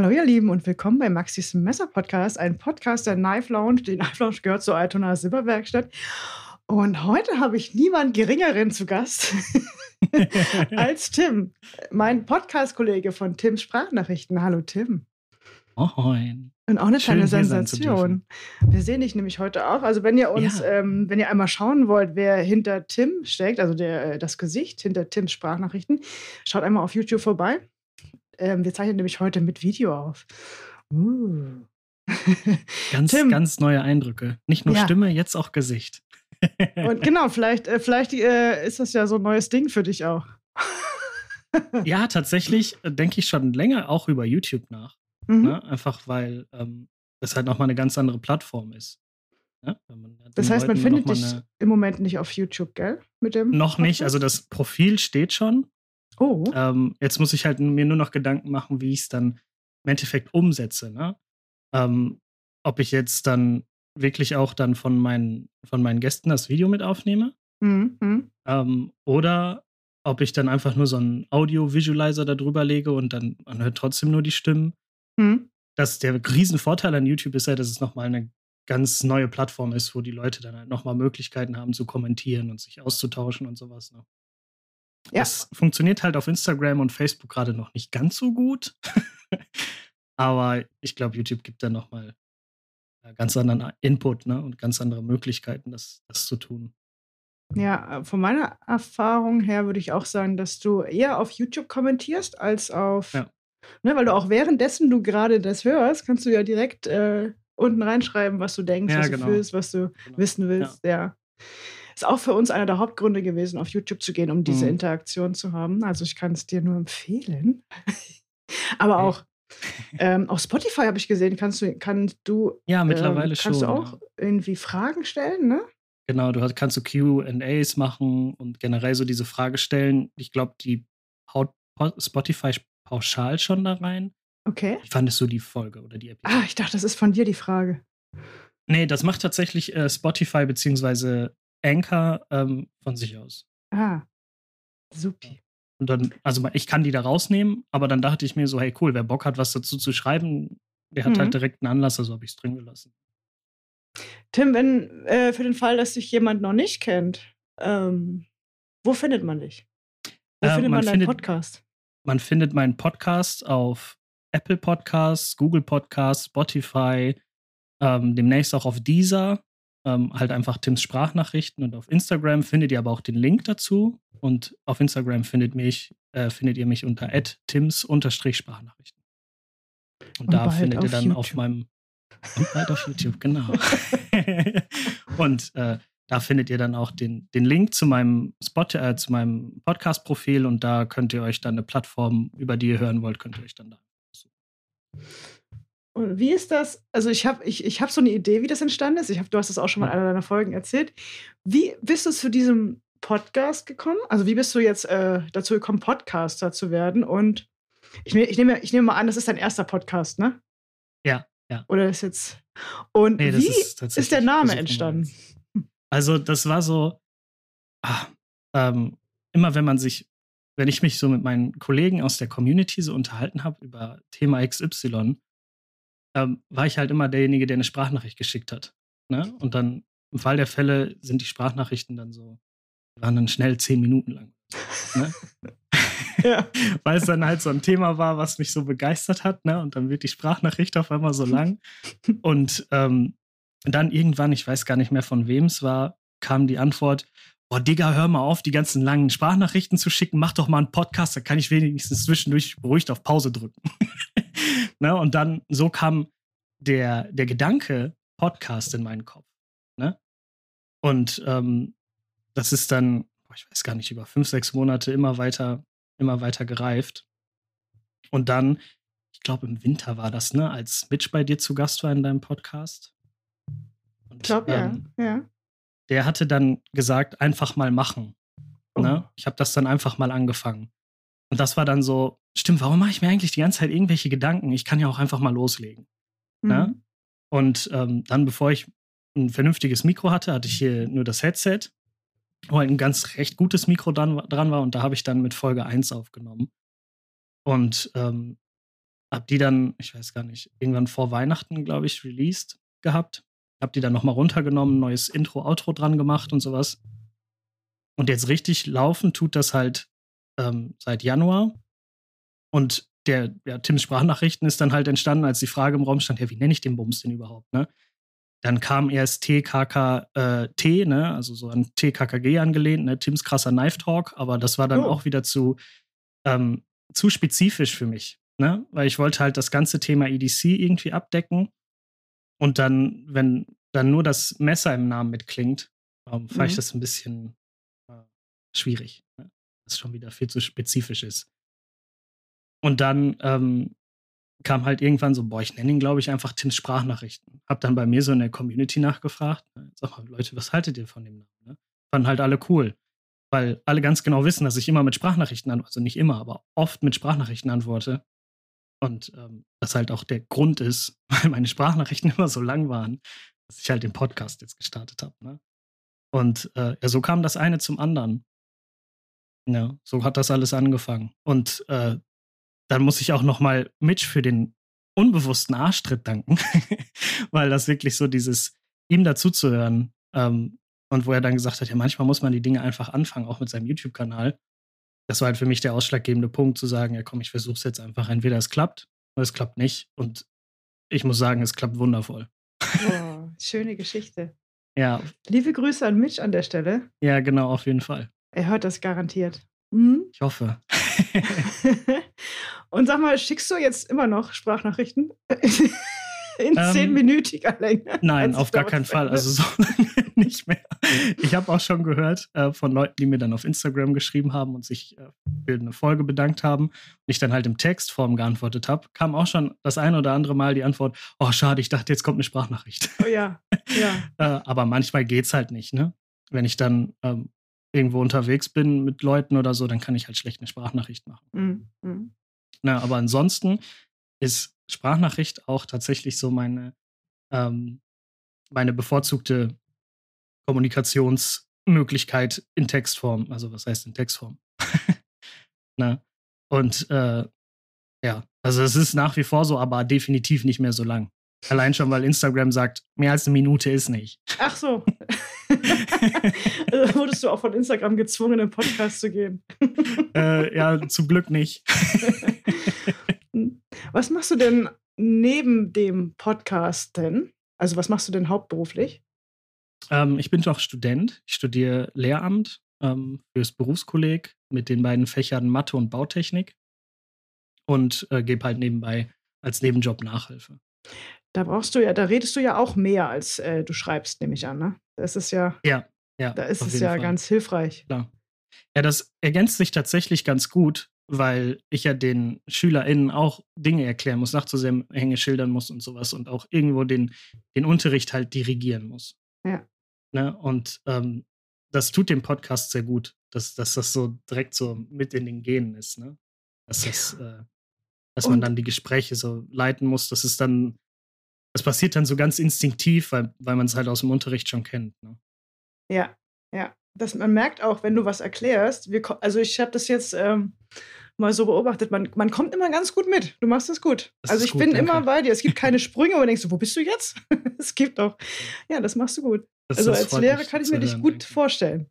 Hallo ihr Lieben und willkommen bei Maxis Messer Podcast, ein Podcast der Knife Lounge. Die Knife Lounge gehört zur Altona Silberwerkstatt. Und heute habe ich niemand Geringeren zu Gast als Tim, mein Podcast-Kollege von Tims Sprachnachrichten. Hallo Tim. Moin. Und auch eine kleine Sensation. Wir sehen dich nämlich heute auch. Also wenn ihr uns, ja. ähm, wenn ihr einmal schauen wollt, wer hinter Tim steckt, also der, äh, das Gesicht hinter Tims Sprachnachrichten, schaut einmal auf YouTube vorbei. Ähm, wir zeichnen nämlich heute mit Video auf. Uh. ganz, Tim. ganz neue Eindrücke. Nicht nur ja. Stimme, jetzt auch Gesicht. Und genau, vielleicht, äh, vielleicht äh, ist das ja so ein neues Ding für dich auch. ja, tatsächlich äh, denke ich schon länger auch über YouTube nach. Mhm. Ne? Einfach weil ähm, das halt nochmal eine ganz andere Plattform ist. Ne? das heißt, man findet dich im Moment nicht auf YouTube, gell? Mit dem noch Podcast? nicht. Also das Profil steht schon. Oh. Ähm, jetzt muss ich halt mir nur noch Gedanken machen, wie ich es dann im Endeffekt umsetze. Ne? Ähm, ob ich jetzt dann wirklich auch dann von meinen, von meinen Gästen das Video mit aufnehme. Mhm. mhm. Ähm, oder ob ich dann einfach nur so einen Audio-Visualizer da drüber lege und dann man hört trotzdem nur die Stimmen. Mhm. Das, der Riesenvorteil an YouTube ist ja, dass es nochmal eine ganz neue Plattform ist, wo die Leute dann halt nochmal Möglichkeiten haben zu kommentieren und sich auszutauschen und sowas. Ne? Ja. Das funktioniert halt auf Instagram und Facebook gerade noch nicht ganz so gut. Aber ich glaube, YouTube gibt da nochmal äh, ganz anderen Input ne? und ganz andere Möglichkeiten, das, das zu tun. Ja, äh, von meiner Erfahrung her würde ich auch sagen, dass du eher auf YouTube kommentierst als auf. Ja. Ne, weil du auch währenddessen du gerade das hörst, kannst du ja direkt äh, unten reinschreiben, was du denkst, ja, was genau. du fühlst, was du genau. wissen willst. Ja. ja. Ist auch für uns einer der Hauptgründe gewesen, auf YouTube zu gehen, um diese mhm. Interaktion zu haben. Also ich kann es dir nur empfehlen. Aber auch ähm, auf Spotify habe ich gesehen, kannst du, kannst du, ja, mittlerweile ähm, kannst schon, du auch ja. irgendwie Fragen stellen, ne? Genau, du kannst du QAs machen und generell so diese Frage stellen. Ich glaube, die haut Spotify pauschal schon da rein. Okay. Wie fandest du die Folge oder die Episode? Ah, ich dachte, das ist von dir die Frage. Nee, das macht tatsächlich äh, Spotify beziehungsweise Anchor ähm, von sich aus. Ah, supi. Und dann, also ich kann die da rausnehmen, aber dann dachte ich mir so, hey cool, wer Bock hat, was dazu zu schreiben, der hat halt mhm. halt direkt einen Anlass, also habe ich es drin gelassen. Tim, wenn äh, für den Fall, dass dich jemand noch nicht kennt, ähm, wo findet man dich? Wo äh, findet man, man deinen Podcast? Man findet meinen Podcast auf Apple Podcasts, Google Podcasts, Spotify, ähm, demnächst auch auf Deezer ähm, halt einfach Tims Sprachnachrichten und auf Instagram findet ihr aber auch den Link dazu. Und auf Instagram findet, mich, äh, findet ihr mich unter tims-sprachnachrichten. Und, und da findet ihr dann YouTube. auf meinem. Und bald auf YouTube, genau. und äh, da findet ihr dann auch den, den Link zu meinem Spot, äh, zu meinem Podcast-Profil und da könnt ihr euch dann eine Plattform, über die ihr hören wollt, könnt ihr euch dann da suchen. Und wie ist das? Also ich habe ich, ich hab so eine Idee, wie das entstanden ist. Ich hab, du hast es auch schon mal in einer deiner Folgen erzählt. Wie bist du zu diesem Podcast gekommen? Also wie bist du jetzt äh, dazu gekommen, Podcaster zu werden? Und ich, ne, ich, nehme, ich nehme mal an, das ist dein erster Podcast, ne? Ja, ja. Oder ist jetzt. Und nee, wie ist, ist, der Name entstanden? Also das war so, ah, ähm, immer wenn man sich, wenn ich mich so mit meinen Kollegen aus der Community so unterhalten habe über Thema XY, ähm, war ich halt immer derjenige, der eine Sprachnachricht geschickt hat. Ne? Und dann im Fall der Fälle sind die Sprachnachrichten dann so, waren dann schnell zehn Minuten lang. Ne? ja. Weil es dann halt so ein Thema war, was mich so begeistert hat, ne? Und dann wird die Sprachnachricht auf einmal so lang. Und ähm, dann irgendwann, ich weiß gar nicht mehr von wem es war, kam die Antwort: Boah, Digga, hör mal auf, die ganzen langen Sprachnachrichten zu schicken, mach doch mal einen Podcast, da kann ich wenigstens zwischendurch beruhigt auf Pause drücken. Ne? Und dann so kam der, der Gedanke Podcast in meinen Kopf. Ne? Und ähm, das ist dann, ich weiß gar nicht, über fünf, sechs Monate immer weiter, immer weiter gereift. Und dann, ich glaube, im Winter war das, ne, als Mitch bei dir zu Gast war in deinem Podcast. Und, ich glaube, ähm, ja. ja. Der hatte dann gesagt, einfach mal machen. Oh. Ne? Ich habe das dann einfach mal angefangen. Und das war dann so, stimmt, warum mache ich mir eigentlich die ganze Zeit irgendwelche Gedanken? Ich kann ja auch einfach mal loslegen. Ne? Mhm. Ne? Und ähm, dann, bevor ich ein vernünftiges Mikro hatte, hatte ich hier nur das Headset, wo halt ein ganz recht gutes Mikro dran, dran war und da habe ich dann mit Folge 1 aufgenommen. Und ähm, hab die dann, ich weiß gar nicht, irgendwann vor Weihnachten, glaube ich, released gehabt. Hab die dann nochmal runtergenommen, neues Intro, Outro dran gemacht und sowas. Und jetzt richtig laufen tut das halt ähm, seit Januar. Und der, ja, Tims Sprachnachrichten ist dann halt entstanden, als die Frage im Raum stand, ja, wie nenne ich den Bums denn überhaupt, ne? Dann kam erst TKKT, äh, ne, also so an TKKG angelehnt, ne, Tims krasser Knife Talk, aber das war dann oh. auch wieder zu, ähm, zu spezifisch für mich, ne, weil ich wollte halt das ganze Thema EDC irgendwie abdecken und dann, wenn dann nur das Messer im Namen mitklingt, ähm, fand mhm. ich das ein bisschen äh, schwierig? Das schon wieder viel zu spezifisch ist. Und dann ähm, kam halt irgendwann so, boah, ich nenne ihn, glaube ich, einfach Tims Sprachnachrichten. Hab dann bei mir so in der Community nachgefragt. Ne, sag mal, Leute, was haltet ihr von dem Namen? Ne? Fanden halt alle cool. Weil alle ganz genau wissen, dass ich immer mit Sprachnachrichten antworte. Also nicht immer, aber oft mit Sprachnachrichten antworte. Und ähm, das halt auch der Grund ist, weil meine Sprachnachrichten immer so lang waren, dass ich halt den Podcast jetzt gestartet habe. Ne? Und äh, ja, so kam das eine zum anderen. Ja, so hat das alles angefangen. Und äh, dann muss ich auch noch mal Mitch für den unbewussten Arschtritt danken, weil das wirklich so dieses ihm dazuzuhören ähm, und wo er dann gesagt hat, ja manchmal muss man die Dinge einfach anfangen, auch mit seinem YouTube-Kanal. Das war halt für mich der ausschlaggebende Punkt, zu sagen, ja komm, ich versuche es jetzt einfach. Entweder es klappt oder es klappt nicht. Und ich muss sagen, es klappt wundervoll. Oh, schöne Geschichte. Ja. Liebe Grüße an Mitch an der Stelle. Ja, genau, auf jeden Fall. Er hört das garantiert. Mhm. Ich hoffe. Und sag mal, schickst du jetzt immer noch Sprachnachrichten? In ähm, zehnminütiger Länge. Nein, auf gar keinen Fall. Also so nicht mehr. Ich habe auch schon gehört äh, von Leuten, die mir dann auf Instagram geschrieben haben und sich äh, für eine Folge bedankt haben und ich dann halt im Textform geantwortet habe, kam auch schon das ein oder andere Mal die Antwort: Oh, schade, ich dachte, jetzt kommt eine Sprachnachricht. Oh ja, ja. äh, aber manchmal geht es halt nicht, ne? Wenn ich dann ähm, irgendwo unterwegs bin mit Leuten oder so, dann kann ich halt schlecht eine Sprachnachricht machen. Mhm. mhm. Na, aber ansonsten ist Sprachnachricht auch tatsächlich so meine, ähm, meine bevorzugte Kommunikationsmöglichkeit in Textform. Also was heißt in Textform? Na, und äh, ja, also es ist nach wie vor so, aber definitiv nicht mehr so lang. Allein schon, weil Instagram sagt, mehr als eine Minute ist nicht. Ach so. also wurdest du auch von Instagram gezwungen, in den Podcast zu gehen? äh, ja, zum Glück nicht. was machst du denn neben dem Podcast denn? Also was machst du denn hauptberuflich? Ähm, ich bin doch Student. Ich studiere Lehramt ähm, fürs Berufskolleg mit den beiden Fächern Mathe und Bautechnik und äh, gebe halt nebenbei als Nebenjob Nachhilfe. Da brauchst du ja, da redest du ja auch mehr, als äh, du schreibst, nehme ich an, ne? Das ist ja. Ja, ja. Da ist es ja Fall. ganz hilfreich. Klar. Ja, das ergänzt sich tatsächlich ganz gut, weil ich ja den SchülerInnen auch Dinge erklären muss, Nachzusammenhänge schildern muss und sowas und auch irgendwo den, den Unterricht halt dirigieren muss. Ja. Ne? Und ähm, das tut dem Podcast sehr gut, dass, dass das so direkt so mit in den Genen ist, ne? Dass das, äh, dass man dann die Gespräche so leiten muss, das ist dann das passiert dann so ganz instinktiv, weil, weil man es halt aus dem Unterricht schon kennt. Ne? Ja, ja. Das, man merkt auch, wenn du was erklärst, wir, also ich habe das jetzt ähm, mal so beobachtet, man, man kommt immer ganz gut mit. Du machst das gut. Das also ich gut, bin danke. immer bei dir. Es gibt keine Sprünge, wo du denkst, wo bist du jetzt? es gibt doch. Ja, das machst du gut. Das, also als Lehrer kann ich mir dich gut denke. vorstellen.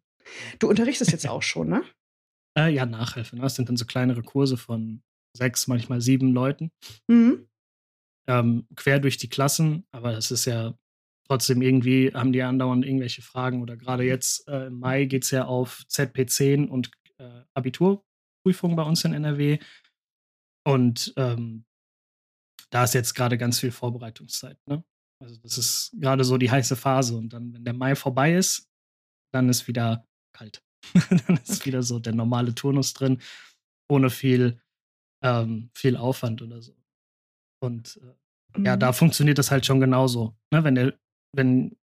Du unterrichtest jetzt auch schon, ne? Äh, ja, Nachhilfe. Ne? Das sind dann so kleinere Kurse von sechs, manchmal sieben Leuten. Mhm ähm, quer durch die Klassen, aber das ist ja trotzdem irgendwie, haben die andauernd irgendwelche Fragen oder gerade jetzt äh, im Mai geht es ja auf ZP10 und äh, Abiturprüfungen bei uns in NRW. Und ähm, da ist jetzt gerade ganz viel Vorbereitungszeit. Ne? Also das ist gerade so die heiße Phase. Und dann, wenn der Mai vorbei ist, dann ist wieder kalt. dann ist wieder so der normale Turnus drin, ohne viel, ähm, viel Aufwand oder so. Und äh, mhm. ja, da funktioniert das halt schon genauso. Ne? Wenn, der, wenn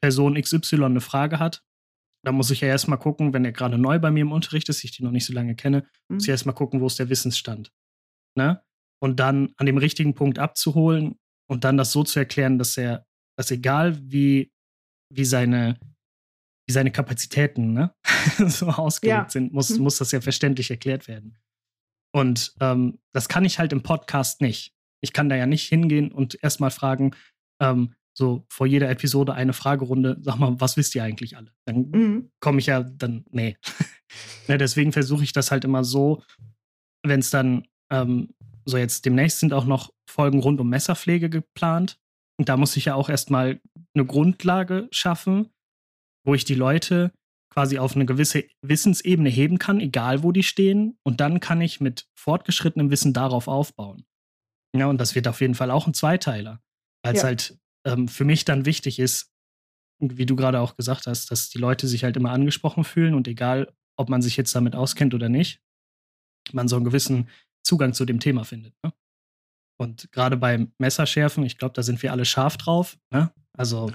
Person XY eine Frage hat, dann muss ich ja erstmal gucken, wenn er gerade neu bei mir im Unterricht ist, ich die noch nicht so lange kenne, mhm. muss ich erstmal gucken, wo ist der Wissensstand. Ne? Und dann an dem richtigen Punkt abzuholen und dann das so zu erklären, dass er, dass egal wie, wie seine, wie seine Kapazitäten ne? so ausgelegt ja. sind, muss, mhm. muss das ja verständlich erklärt werden. Und ähm, das kann ich halt im Podcast nicht. Ich kann da ja nicht hingehen und erstmal fragen, ähm, so vor jeder Episode eine Fragerunde, sag mal, was wisst ihr eigentlich alle? Dann mhm. komme ich ja dann, nee. ja, deswegen versuche ich das halt immer so, wenn es dann, ähm, so jetzt demnächst sind auch noch Folgen rund um Messerpflege geplant. Und da muss ich ja auch erstmal eine Grundlage schaffen, wo ich die Leute quasi auf eine gewisse Wissensebene heben kann, egal wo die stehen. Und dann kann ich mit fortgeschrittenem Wissen darauf aufbauen. Ja, und das wird auf jeden Fall auch ein Zweiteiler. Weil es ja. halt ähm, für mich dann wichtig ist, wie du gerade auch gesagt hast, dass die Leute sich halt immer angesprochen fühlen und egal, ob man sich jetzt damit auskennt oder nicht, man so einen gewissen Zugang zu dem Thema findet. Ne? Und gerade beim Messerschärfen, ich glaube, da sind wir alle scharf drauf. Ne? Also,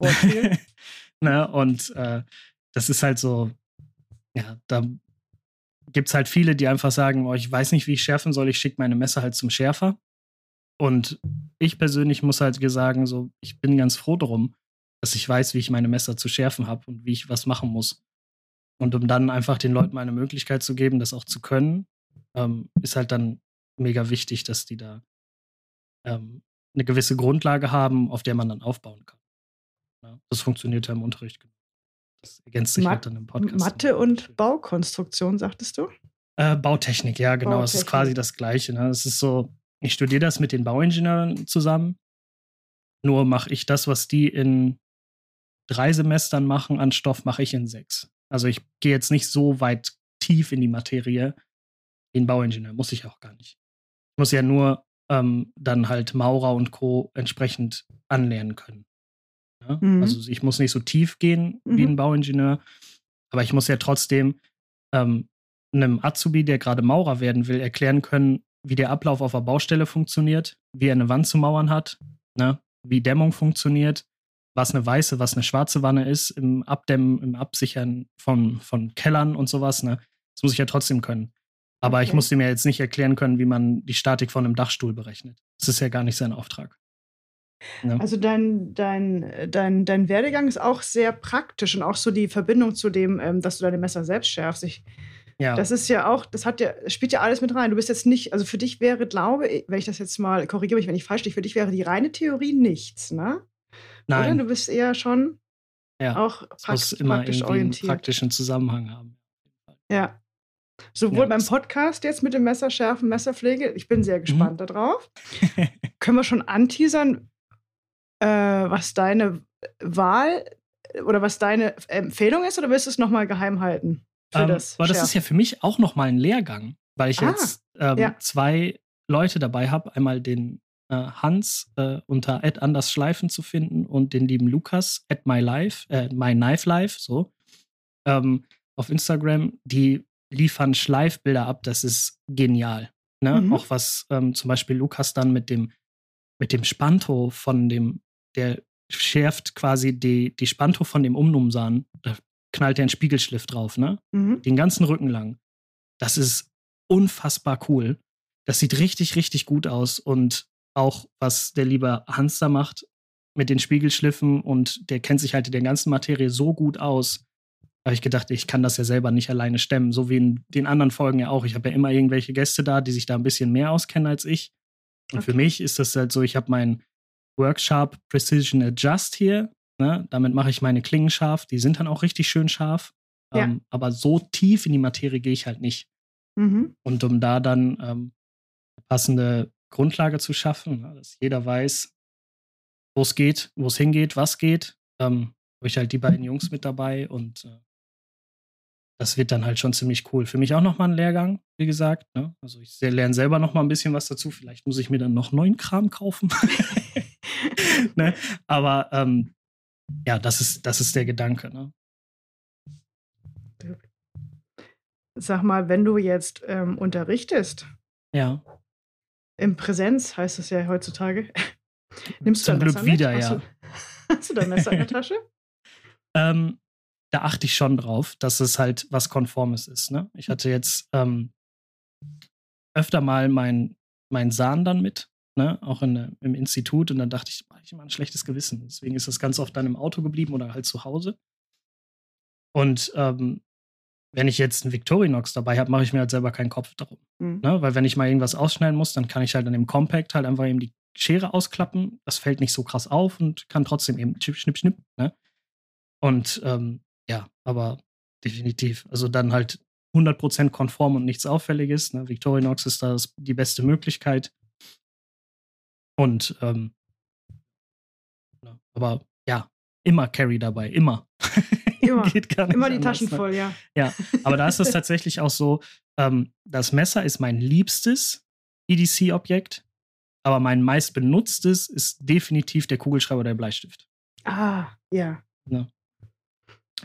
ne? und äh, das ist halt so, ja, da gibt es halt viele, die einfach sagen, oh, ich weiß nicht, wie ich schärfen soll, ich schicke meine Messer halt zum Schärfer. Und ich persönlich muss halt sagen, so, ich bin ganz froh darum, dass ich weiß, wie ich meine Messer zu schärfen habe und wie ich was machen muss. Und um dann einfach den Leuten eine Möglichkeit zu geben, das auch zu können, ähm, ist halt dann mega wichtig, dass die da ähm, eine gewisse Grundlage haben, auf der man dann aufbauen kann. Ja, das funktioniert ja im Unterricht. Das ergänzt sich Ma halt dann im Podcast. Mathe und Baukonstruktion, sagtest du? Äh, Bautechnik, ja, genau. Es ist quasi das Gleiche. Ne? Es ist so, ich studiere das mit den Bauingenieuren zusammen. Nur mache ich das, was die in drei Semestern machen an Stoff, mache ich in sechs. Also ich gehe jetzt nicht so weit tief in die Materie wie ein Bauingenieur. Muss ich auch gar nicht. Ich muss ja nur ähm, dann halt Maurer und Co. entsprechend anlernen können. Ja? Mhm. Also ich muss nicht so tief gehen wie mhm. ein Bauingenieur, aber ich muss ja trotzdem ähm, einem Azubi, der gerade Maurer werden will, erklären können, wie der Ablauf auf der Baustelle funktioniert, wie er eine Wand zu mauern hat, ne? wie Dämmung funktioniert, was eine weiße, was eine schwarze Wanne ist, im Abdämmen, im Absichern von, von Kellern und sowas. Ne? Das muss ich ja trotzdem können. Aber okay. ich musste mir jetzt nicht erklären können, wie man die Statik von einem Dachstuhl berechnet. Das ist ja gar nicht sein Auftrag. Also dein, dein, dein, dein Werdegang ist auch sehr praktisch und auch so die Verbindung zu dem, ähm, dass du deine Messer selbst schärfst. Ich ja. Das ist ja auch, das hat ja, spielt ja alles mit rein. Du bist jetzt nicht, also für dich wäre, glaube ich, wenn ich das jetzt mal, korrigiere mich, wenn ich falsch liege, für dich wäre die reine Theorie nichts, ne? Nein. Oder? Du bist eher schon ja. auch prakt muss immer praktisch orientiert. Einen praktischen Zusammenhang haben. Ja. Sowohl ja, beim Podcast jetzt mit dem Messerschärfen, Messerpflege, ich bin sehr mhm. gespannt mhm. darauf. Können wir schon anteasern, äh, was deine Wahl oder was deine Empfehlung ist, oder willst du es nochmal geheim halten? Für ähm, das aber das ist ja für mich auch nochmal ein Lehrgang, weil ich ah, jetzt ähm, ja. zwei Leute dabei habe. Einmal den äh, Hans äh, unter Ed Anders Schleifen zu finden und den lieben Lukas at My Life, äh, My Knife Life, so. Ähm, auf Instagram, die liefern Schleifbilder ab, das ist genial. Ne? Mhm. Auch was ähm, zum Beispiel Lukas dann mit dem, mit dem Spanto von dem, der schärft quasi die, die Spanto von dem Umnumsan. Da knallt er einen Spiegelschliff drauf, ne? Mhm. Den ganzen Rücken lang. Das ist unfassbar cool. Das sieht richtig, richtig gut aus. Und auch, was der liebe Hans da macht mit den Spiegelschliffen und der kennt sich halt in der ganzen Materie so gut aus, habe ich gedacht, ich kann das ja selber nicht alleine stemmen. So wie in den anderen Folgen ja auch. Ich habe ja immer irgendwelche Gäste da, die sich da ein bisschen mehr auskennen als ich. Und okay. für mich ist das halt so, ich habe meinen Workshop Precision Adjust hier. Ne? Damit mache ich meine Klingen scharf. Die sind dann auch richtig schön scharf. Ja. Ähm, aber so tief in die Materie gehe ich halt nicht. Mhm. Und um da dann ähm, eine passende Grundlage zu schaffen, ne, dass jeder weiß, wo es geht, wo es hingeht, was geht, ähm, habe ich halt die beiden Jungs mit dabei und äh, das wird dann halt schon ziemlich cool. Für mich auch nochmal ein Lehrgang, wie gesagt. Ne? Also ich lerne selber nochmal ein bisschen was dazu. Vielleicht muss ich mir dann noch neuen Kram kaufen. ne? Aber ähm, ja, das ist, das ist der Gedanke. Ne? Sag mal, wenn du jetzt ähm, unterrichtest, ja. in Präsenz heißt es ja heutzutage, nimmst du Zum Glück wieder, mit? ja. Hast du, hast du dein Messer in der Tasche? ähm, da achte ich schon drauf, dass es halt was Konformes ist. Ne? Ich hatte jetzt ähm, öfter mal mein, mein Sahn dann mit, ne? auch in, im Institut. Und dann dachte ich, ich immer ein schlechtes Gewissen. Deswegen ist das ganz oft dann im Auto geblieben oder halt zu Hause. Und ähm, wenn ich jetzt einen Victorinox dabei habe, mache ich mir halt selber keinen Kopf darum. Mhm. Ne? Weil wenn ich mal irgendwas ausschneiden muss, dann kann ich halt an dem Compact halt einfach eben die Schere ausklappen. Das fällt nicht so krass auf und kann trotzdem eben schnipp, schnipp, schnipp. Ne? Und ähm, ja, aber definitiv. Also dann halt 100% konform und nichts Auffälliges. Ne? Victorinox ist da die beste Möglichkeit. Und ähm, aber ja, immer Carry dabei, immer. Immer, immer die anders, Taschen ne? voll, ja. Ja, aber da ist es tatsächlich auch so, ähm, das Messer ist mein liebstes EDC-Objekt, aber mein meist benutztes ist definitiv der Kugelschreiber oder der Bleistift. Ah, ja. Ne?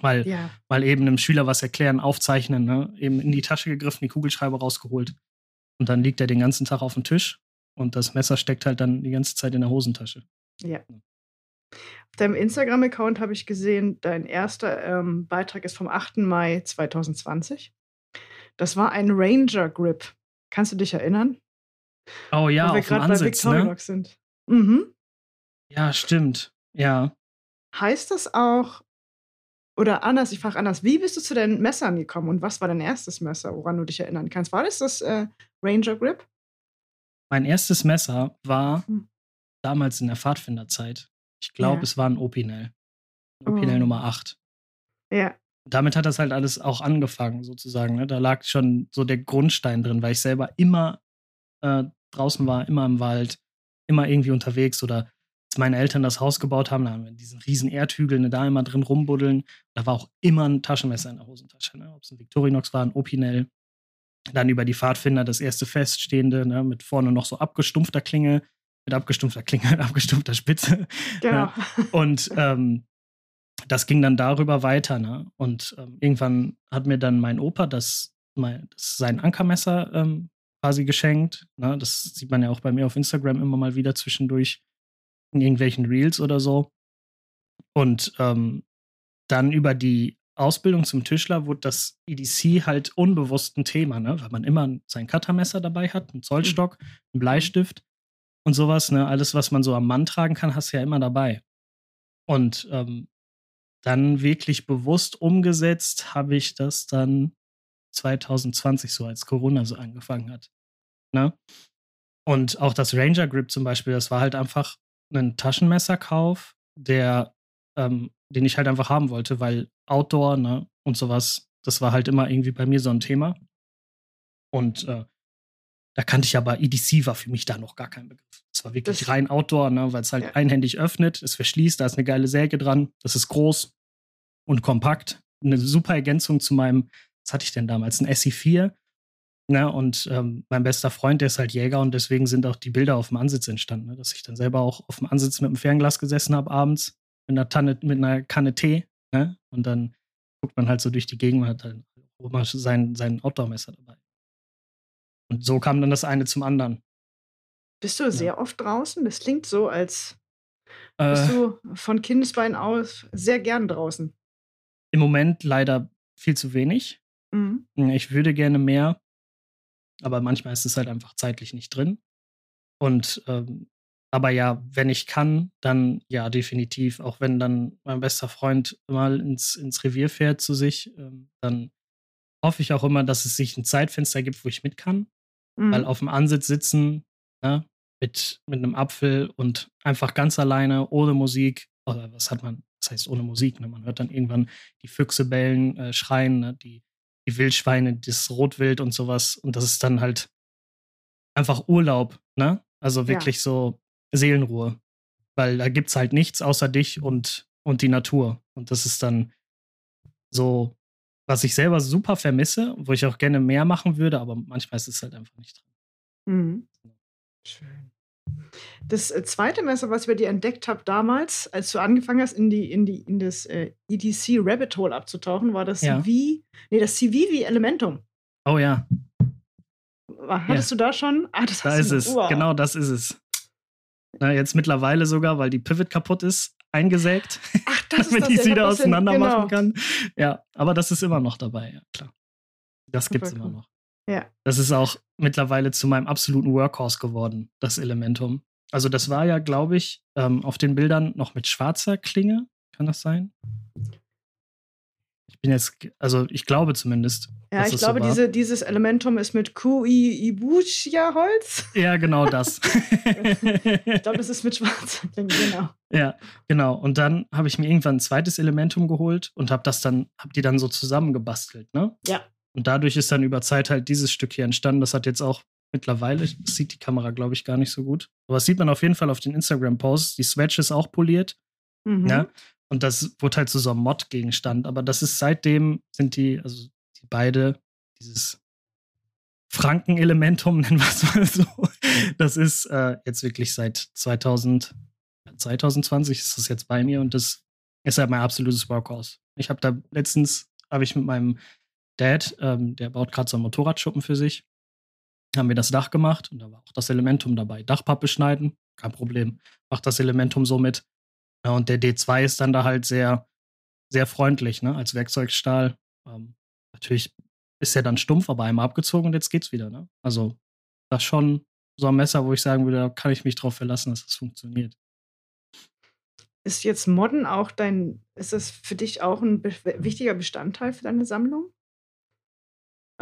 Weil, ja. weil eben einem Schüler was erklären, aufzeichnen, ne? eben in die Tasche gegriffen, die Kugelschreiber rausgeholt. Und dann liegt er den ganzen Tag auf dem Tisch und das Messer steckt halt dann die ganze Zeit in der Hosentasche. Ja. Auf deinem Instagram-Account habe ich gesehen, dein erster ähm, Beitrag ist vom 8. Mai 2020. Das war ein Ranger Grip. Kannst du dich erinnern? Oh ja, Wo wir gerade bei Victorinox ne? sind. Mhm. Ja, stimmt. Ja. Heißt das auch, oder anders, ich frage anders, wie bist du zu deinen Messern gekommen und was war dein erstes Messer, woran du dich erinnern kannst? War das das äh, Ranger Grip? Mein erstes Messer war hm. damals in der Pfadfinderzeit. Ich glaube, ja. es war ein Opinel. Opinel oh. Nummer 8. Ja. Damit hat das halt alles auch angefangen, sozusagen. Ne? Da lag schon so der Grundstein drin, weil ich selber immer äh, draußen war, immer im Wald, immer irgendwie unterwegs oder als meine Eltern das Haus gebaut haben, da haben wir diesen riesen Erdhügel, ne, da immer drin rumbuddeln. Da war auch immer ein Taschenmesser in der Hosentasche. Ne? Ob es ein Victorinox war, ein Opinel. Dann über die Pfadfinder das erste feststehende, ne, mit vorne noch so abgestumpfter Klinge mit abgestumpfter Klinge, mit abgestumpfter Spitze. Genau. Ne? Und ähm, das ging dann darüber weiter. Ne? Und ähm, irgendwann hat mir dann mein Opa das, mein, das sein Ankermesser ähm, quasi geschenkt. Ne? Das sieht man ja auch bei mir auf Instagram immer mal wieder zwischendurch in irgendwelchen Reels oder so. Und ähm, dann über die Ausbildung zum Tischler wurde das EDC halt unbewusst ein Thema, ne? weil man immer sein Cuttermesser dabei hat, einen Zollstock, einen Bleistift und sowas, ne? Alles, was man so am Mann tragen kann, hast du ja immer dabei. Und ähm, dann wirklich bewusst umgesetzt habe ich das dann 2020, so als Corona so angefangen hat. Ne? Und auch das Ranger Grip zum Beispiel, das war halt einfach ein Taschenmesserkauf, der, ähm, den ich halt einfach haben wollte, weil Outdoor ne, und sowas, das war halt immer irgendwie bei mir so ein Thema. Und äh, da kannte ich aber EDC war für mich da noch gar kein Begriff. Es war wirklich das, rein Outdoor, ne, weil es halt ja. einhändig öffnet, es verschließt, da ist eine geile Säge dran, das ist groß und kompakt. Eine super Ergänzung zu meinem, was hatte ich denn damals, ein SE4. Ne, und ähm, mein bester Freund, der ist halt Jäger und deswegen sind auch die Bilder auf dem Ansitz entstanden, ne, dass ich dann selber auch auf dem Ansitz mit dem Fernglas gesessen habe abends mit einer, Tanne, mit einer Kanne Tee. Ne, und dann guckt man halt so durch die Gegend und hat dann immer sein, sein Outdoor-Messer dabei. Und so kam dann das eine zum anderen. Bist du sehr ja. oft draußen? Das klingt so, als äh, bist du von Kindesbein aus sehr gern draußen. Im Moment leider viel zu wenig. Mhm. Ich würde gerne mehr, aber manchmal ist es halt einfach zeitlich nicht drin. Und ähm, aber ja, wenn ich kann, dann ja, definitiv. Auch wenn dann mein bester Freund mal ins, ins Revier fährt zu sich, ähm, dann hoffe ich auch immer, dass es sich ein Zeitfenster gibt, wo ich mit kann. Mhm. Weil auf dem Ansitz sitzen, ne, mit, mit einem Apfel und einfach ganz alleine, ohne Musik, oder was hat man, das heißt ohne Musik, ne? man hört dann irgendwann die Füchse bellen, äh, schreien, ne? die, die Wildschweine, das Rotwild und sowas. Und das ist dann halt einfach Urlaub, ne? Also wirklich ja. so Seelenruhe. Weil da gibt es halt nichts außer dich und, und die Natur. Und das ist dann so was ich selber super vermisse, wo ich auch gerne mehr machen würde, aber manchmal ist es halt einfach nicht drin. Mhm. Schön. Das äh, zweite Messer, was ich bei dir entdeckt habe damals, als du angefangen hast, in, die, in, die, in das äh, EDC Rabbit Hole abzutauchen, war das ja. CV, nee, das Civivi Elementum. Oh ja. Hattest ja. du da schon? Ah, das da ist es. Wow. Genau, das ist es. Na, jetzt mittlerweile sogar, weil die Pivot kaputt ist, eingesägt, Ach, das damit ich sie wieder auseinander genau. machen kann. Ja, aber das ist immer noch dabei, ja, klar. Das gibt es immer noch. Ja. Das ist auch mittlerweile zu meinem absoluten Workhorse geworden, das Elementum. Also das war ja, glaube ich, ähm, auf den Bildern noch mit schwarzer Klinge. Kann das sein? bin jetzt, also ich glaube zumindest. Ja, ich glaube, so diese, dieses Elementum ist mit Kui-Ibushia-Holz. Ja, genau das. ich glaube, das ist mit Schwarz. genau. Ja, genau. Und dann habe ich mir irgendwann ein zweites Elementum geholt und habe das dann, habe die dann so zusammengebastelt, ne? Ja. Und dadurch ist dann über Zeit halt dieses Stück hier entstanden. Das hat jetzt auch mittlerweile, das sieht die Kamera, glaube ich, gar nicht so gut. Aber das sieht man auf jeden Fall auf den Instagram-Posts. Die Swatch ist auch poliert. Mhm. Ja. Und das wurde halt zu so einem Mod-Gegenstand. Aber das ist seitdem sind die, also die beide, dieses Franken-Elementum, nennen wir es mal so. Das ist äh, jetzt wirklich seit 2000, 2020 ist das jetzt bei mir und das ist halt mein absolutes Workhorse. Ich habe da letztens, habe ich mit meinem Dad, ähm, der baut gerade so einen Motorradschuppen für sich, haben wir das Dach gemacht und da war auch das Elementum dabei. Dachpappe schneiden, kein Problem. Macht das Elementum so mit. Ja, und der D2 ist dann da halt sehr, sehr freundlich, ne, als Werkzeugstahl. Ähm, natürlich ist er dann stumpf, aber einmal abgezogen und jetzt geht's wieder, ne? Also, das ist schon so ein Messer, wo ich sagen würde, da kann ich mich drauf verlassen, dass das funktioniert. Ist jetzt Modden auch dein, ist das für dich auch ein wichtiger Bestandteil für deine Sammlung?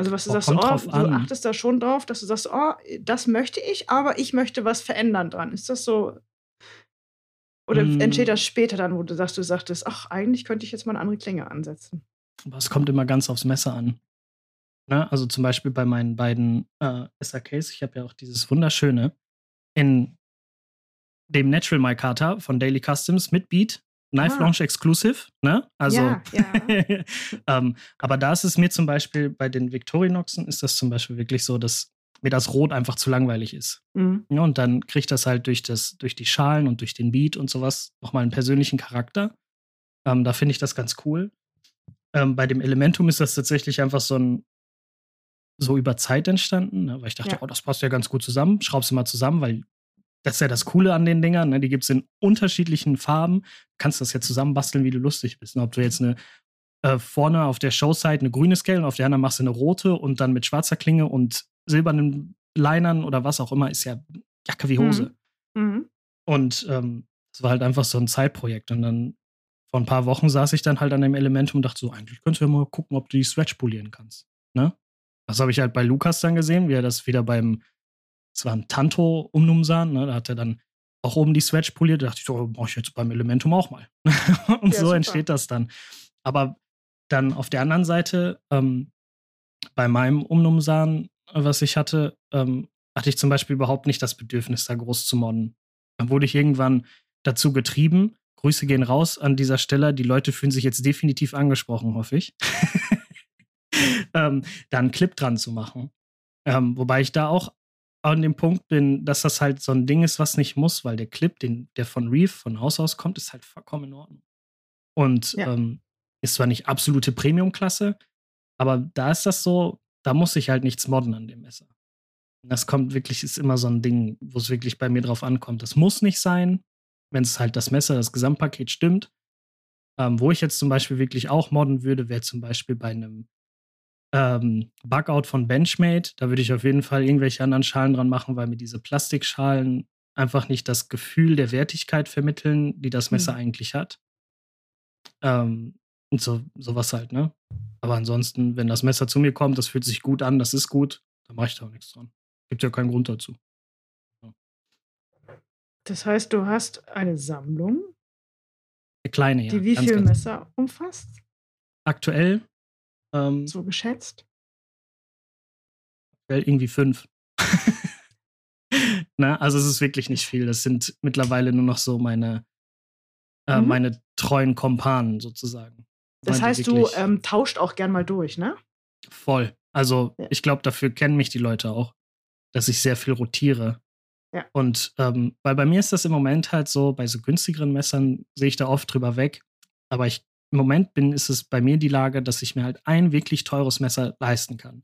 Also, was du oh, sagst, oh, du an. achtest da schon drauf, dass du sagst, oh, das möchte ich, aber ich möchte was verändern dran. Ist das so oder mm. entsteht das später dann, wo du sagst, du sagtest, ach, eigentlich könnte ich jetzt mal eine andere Klinge ansetzen? Aber es kommt immer ganz aufs Messer an. Ne? Also zum Beispiel bei meinen beiden äh, SRKs, ich habe ja auch dieses wunderschöne in dem Natural Micarta von Daily Customs mit Beat, Knife ah. Launch Exclusive, ne? Also, ja, ja. ähm, aber da ist es mir zum Beispiel bei den Victorinoxen ist das zum Beispiel wirklich so, dass mir das Rot einfach zu langweilig ist. Mhm. Ja, und dann kriegt das halt durch, das, durch die Schalen und durch den Beat und sowas nochmal einen persönlichen Charakter. Ähm, da finde ich das ganz cool. Ähm, bei dem Elementum ist das tatsächlich einfach so ein so über Zeit entstanden, ne? weil ich dachte, ja. oh, das passt ja ganz gut zusammen. Schraub's mal zusammen, weil das ist ja das Coole an den Dingern. Ne? Die gibt es in unterschiedlichen Farben. Du kannst das ja zusammenbasteln, wie du lustig bist. Ne? Ob du jetzt eine äh, vorne auf der Showside eine grüne Scale und auf der anderen machst du eine rote und dann mit schwarzer Klinge und silbernen Linern oder was auch immer, ist ja Jacke wie Hose. Mhm. Mhm. Und ähm, das war halt einfach so ein Zeitprojekt. Und dann vor ein paar Wochen saß ich dann halt an dem Elementum und dachte so, eigentlich könntest du ja mal gucken, ob du die Swatch polieren kannst. Ne? Das habe ich halt bei Lukas dann gesehen, wie er das wieder beim, es war ein Tanto umnumsan, ne? da hat er dann auch oben die Swatch poliert. Da dachte ich so, brauche ich jetzt beim Elementum auch mal. und ja, so super. entsteht das dann. Aber dann auf der anderen Seite, ähm, bei meinem Umnumsan was ich hatte, ähm, hatte ich zum Beispiel überhaupt nicht das Bedürfnis, da groß zu modden. Dann wurde ich irgendwann dazu getrieben. Grüße gehen raus an dieser Stelle. Die Leute fühlen sich jetzt definitiv angesprochen, hoffe ich. ähm, da einen Clip dran zu machen. Ähm, wobei ich da auch an dem Punkt bin, dass das halt so ein Ding ist, was nicht muss, weil der Clip, den, der von Reef von Haus aus kommt, ist halt vollkommen in Ordnung. Und ja. ähm, ist zwar nicht absolute Premium-Klasse, aber da ist das so, da muss ich halt nichts modden an dem Messer. Das kommt wirklich, ist immer so ein Ding, wo es wirklich bei mir drauf ankommt. Das muss nicht sein, wenn es halt das Messer, das Gesamtpaket stimmt. Ähm, wo ich jetzt zum Beispiel wirklich auch modden würde, wäre zum Beispiel bei einem ähm, Bugout von Benchmade. Da würde ich auf jeden Fall irgendwelche anderen Schalen dran machen, weil mir diese Plastikschalen einfach nicht das Gefühl der Wertigkeit vermitteln, die das Messer mhm. eigentlich hat. Ähm, und so, sowas halt, ne? Aber ansonsten, wenn das Messer zu mir kommt, das fühlt sich gut an, das ist gut, dann mache ich da auch nichts dran. Gibt ja keinen Grund dazu. Ja. Das heißt, du hast eine Sammlung? Eine kleine, ja. Die wie viele Messer umfasst? Aktuell. Ähm, so geschätzt? Irgendwie fünf. Na, also es ist wirklich nicht viel. Das sind mittlerweile nur noch so meine, äh, mhm. meine treuen Kompanen sozusagen. Das heißt, du ähm, tauscht auch gern mal durch, ne? Voll. Also ja. ich glaube, dafür kennen mich die Leute auch, dass ich sehr viel rotiere. Ja. Und ähm, weil bei mir ist das im Moment halt so, bei so günstigeren Messern sehe ich da oft drüber weg. Aber ich, im Moment bin, ist es bei mir die Lage, dass ich mir halt ein wirklich teures Messer leisten kann.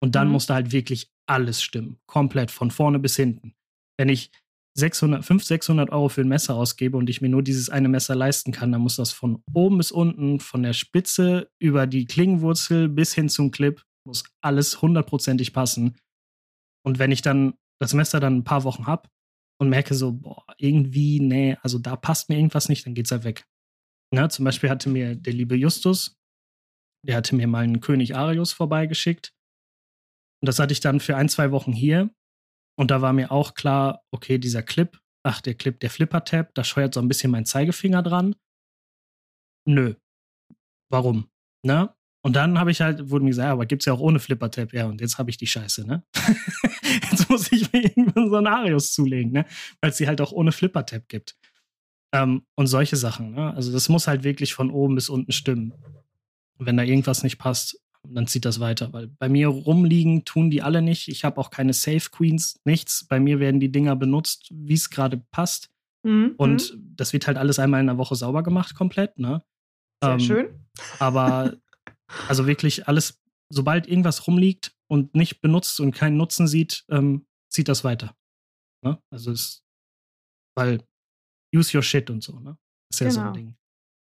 Und dann mhm. muss da halt wirklich alles stimmen. Komplett, von vorne bis hinten. Wenn ich 600, 500, 600 Euro für ein Messer ausgebe und ich mir nur dieses eine Messer leisten kann, dann muss das von oben bis unten, von der Spitze über die Klingenwurzel bis hin zum Clip, muss alles hundertprozentig passen. Und wenn ich dann das Messer dann ein paar Wochen habe und merke so, boah, irgendwie, nee, also da passt mir irgendwas nicht, dann geht's halt weg. Ja, zum Beispiel hatte mir der liebe Justus, der hatte mir mal einen König Arius vorbeigeschickt. Und das hatte ich dann für ein, zwei Wochen hier. Und da war mir auch klar, okay, dieser Clip, ach, der Clip, der Flipper-Tab, da scheuert so ein bisschen mein Zeigefinger dran. Nö. Warum? Ne? Und dann habe ich halt, wurde mir gesagt, ja, aber gibt's ja auch ohne Flipper-Tab. Ja, und jetzt habe ich die Scheiße, ne? jetzt muss ich mir irgendwann so einen Arius zulegen, ne? Weil es die halt auch ohne Flipper-Tab gibt. Ähm, und solche Sachen, ne? Also das muss halt wirklich von oben bis unten stimmen. Und wenn da irgendwas nicht passt, dann zieht das weiter. Weil bei mir rumliegen tun die alle nicht. Ich habe auch keine Safe Queens, nichts. Bei mir werden die Dinger benutzt, wie es gerade passt. Mhm. Und mhm. das wird halt alles einmal in der Woche sauber gemacht, komplett, ne? Sehr ähm, schön. Aber also wirklich alles, sobald irgendwas rumliegt und nicht benutzt und keinen Nutzen sieht, ähm, zieht das weiter. Ne? Also es, weil use your shit und so, ne? ist ja genau. so ein genau. Ding.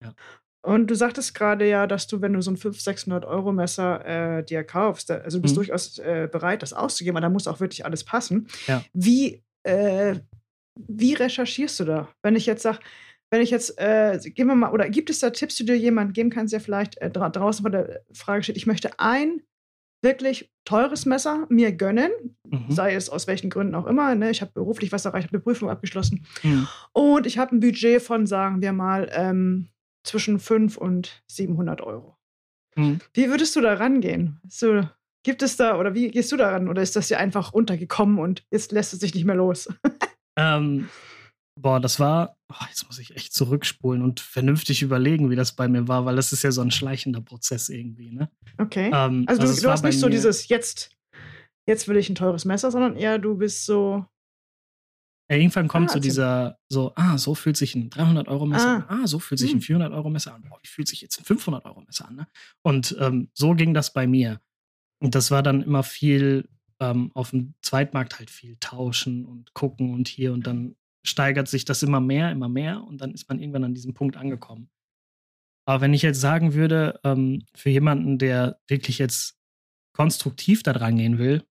Ja. Und du sagtest gerade ja, dass du, wenn du so ein 500, 600 Euro Messer äh, dir kaufst, also du bist mhm. durchaus äh, bereit, das auszugeben, aber da muss auch wirklich alles passen. Ja. Wie, äh, wie recherchierst du da? Wenn ich jetzt sage, wenn ich jetzt, äh, gehen wir mal, oder gibt es da Tipps, die dir jemand geben kannst, der vielleicht äh, dra draußen vor der Frage steht, ich möchte ein wirklich teures Messer mir gönnen, mhm. sei es aus welchen Gründen auch immer. Ne? Ich habe beruflich was erreicht, habe eine Prüfung abgeschlossen mhm. und ich habe ein Budget von, sagen wir mal, ähm, zwischen 5 und 700 Euro. Mhm. Wie würdest du da rangehen? So, gibt es da, oder wie gehst du daran? Oder ist das dir einfach untergekommen und jetzt lässt es sich nicht mehr los? ähm, boah, das war, oh, jetzt muss ich echt zurückspulen und vernünftig überlegen, wie das bei mir war, weil das ist ja so ein schleichender Prozess irgendwie, ne? Okay. Ähm, also, also, du, du hast nicht so dieses jetzt, jetzt will ich ein teures Messer, sondern eher du bist so, ja, irgendwann kommt ah, so dieser, so, ah, so fühlt sich ein 300-Euro-Messer ah. an. Ah, so fühlt sich ein 400-Euro-Messer hm. an. Boah, wie fühlt sich jetzt ein 500-Euro-Messer an? Ne? Und ähm, so ging das bei mir. Und das war dann immer viel ähm, auf dem Zweitmarkt halt viel tauschen und gucken und hier und dann steigert sich das immer mehr, immer mehr und dann ist man irgendwann an diesem Punkt angekommen. Aber wenn ich jetzt sagen würde, ähm, für jemanden, der wirklich jetzt konstruktiv da dran gehen will,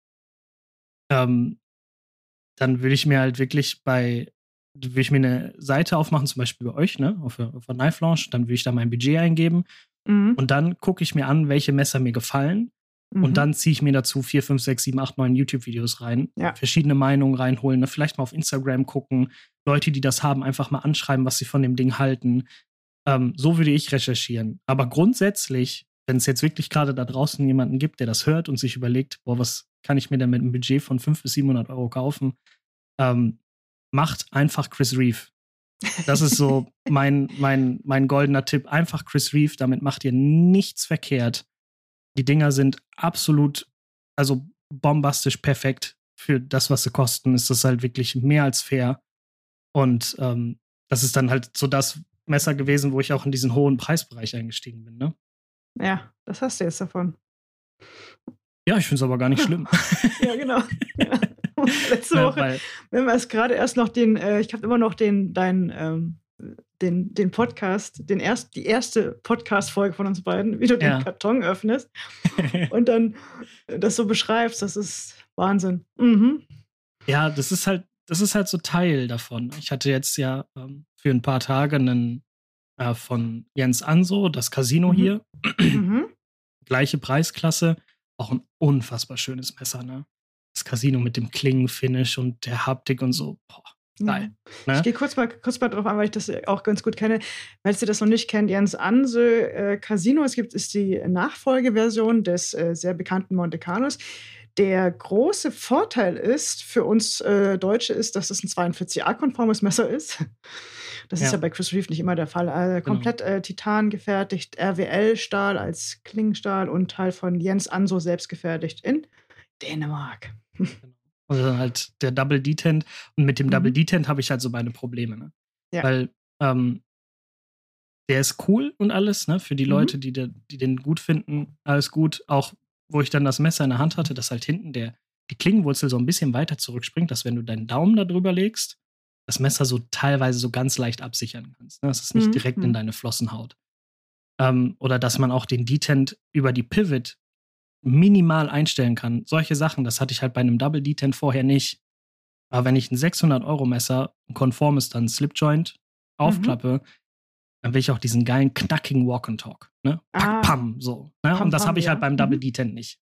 ähm, dann würde ich mir halt wirklich bei, würde ich mir eine Seite aufmachen, zum Beispiel bei euch, ne, auf, auf Knife Launch, dann würde ich da mein Budget eingeben mhm. und dann gucke ich mir an, welche Messer mir gefallen mhm. und dann ziehe ich mir dazu vier, fünf, sechs, sieben, acht, neun YouTube-Videos rein, ja. verschiedene Meinungen reinholen, ne, vielleicht mal auf Instagram gucken, Leute, die das haben, einfach mal anschreiben, was sie von dem Ding halten. Ähm, so würde ich recherchieren. Aber grundsätzlich, wenn es jetzt wirklich gerade da draußen jemanden gibt, der das hört und sich überlegt, boah, was kann ich mir denn mit einem Budget von 500 bis 700 Euro kaufen? Ähm, macht einfach Chris Reeve. Das ist so mein, mein, mein goldener Tipp. Einfach Chris Reeve, damit macht ihr nichts verkehrt. Die Dinger sind absolut, also bombastisch perfekt für das, was sie kosten. Ist das halt wirklich mehr als fair. Und ähm, das ist dann halt so das Messer gewesen, wo ich auch in diesen hohen Preisbereich eingestiegen bin. Ne? Ja, das hast du jetzt davon. Ja, ich finde es aber gar nicht schlimm. ja, genau. Ja. Letzte ja, Woche, wenn wir es gerade erst noch den, äh, ich habe immer noch den, dein, ähm, den, den Podcast, den erst, die erste Podcast-Folge von uns beiden, wie du ja. den Karton öffnest und dann das so beschreibst, das ist Wahnsinn. Mhm. Ja, das ist halt, das ist halt so Teil davon. Ich hatte jetzt ja ähm, für ein paar Tage einen äh, von Jens Anso, das Casino mhm. hier. Mhm. Gleiche Preisklasse auch ein unfassbar schönes Messer, ne? Das Casino mit dem Klingenfinish und der Haptik und so. Boah, geil. Ja. Ne? Ich gehe kurz mal, kurz mal drauf an, weil ich das auch ganz gut kenne. Falls ihr das noch nicht kennt, Jens Ansö äh, Casino, es gibt, ist die Nachfolgeversion des äh, sehr bekannten Monte Carlos. Der große Vorteil ist für uns äh, Deutsche ist, dass es ein 42a-konformes Messer ist. Das ja. ist ja bei Chris Reeve nicht immer der Fall. Also genau. komplett äh, Titan gefertigt, RWL-Stahl als Klingenstahl und Teil von Jens Anso selbst gefertigt in Dänemark. Genau. Also halt der Double Detent. Und mit dem mhm. Double Detent habe ich halt so meine Probleme. Ne? Ja. Weil ähm, der ist cool und alles, ne? Für die mhm. Leute, die, de, die den gut finden, alles gut. Auch wo ich dann das Messer in der Hand hatte, dass halt hinten der, die Klingenwurzel so ein bisschen weiter zurückspringt, dass wenn du deinen Daumen da drüber legst, das Messer so teilweise so ganz leicht absichern kannst. Ne? Dass es nicht mhm. direkt in mhm. deine Flossen haut. Ähm, oder dass man auch den Detent über die Pivot minimal einstellen kann. Solche Sachen, das hatte ich halt bei einem Double Detent vorher nicht. Aber wenn ich ein 600 Euro Messer, ein konformes dann Slipjoint, aufklappe, mhm. dann will ich auch diesen geilen, knackigen Walk and Talk. Ne? Pack, ah, pam, so. Ne? Pam, und das habe ich halt ja. beim Double mhm. D10 nicht.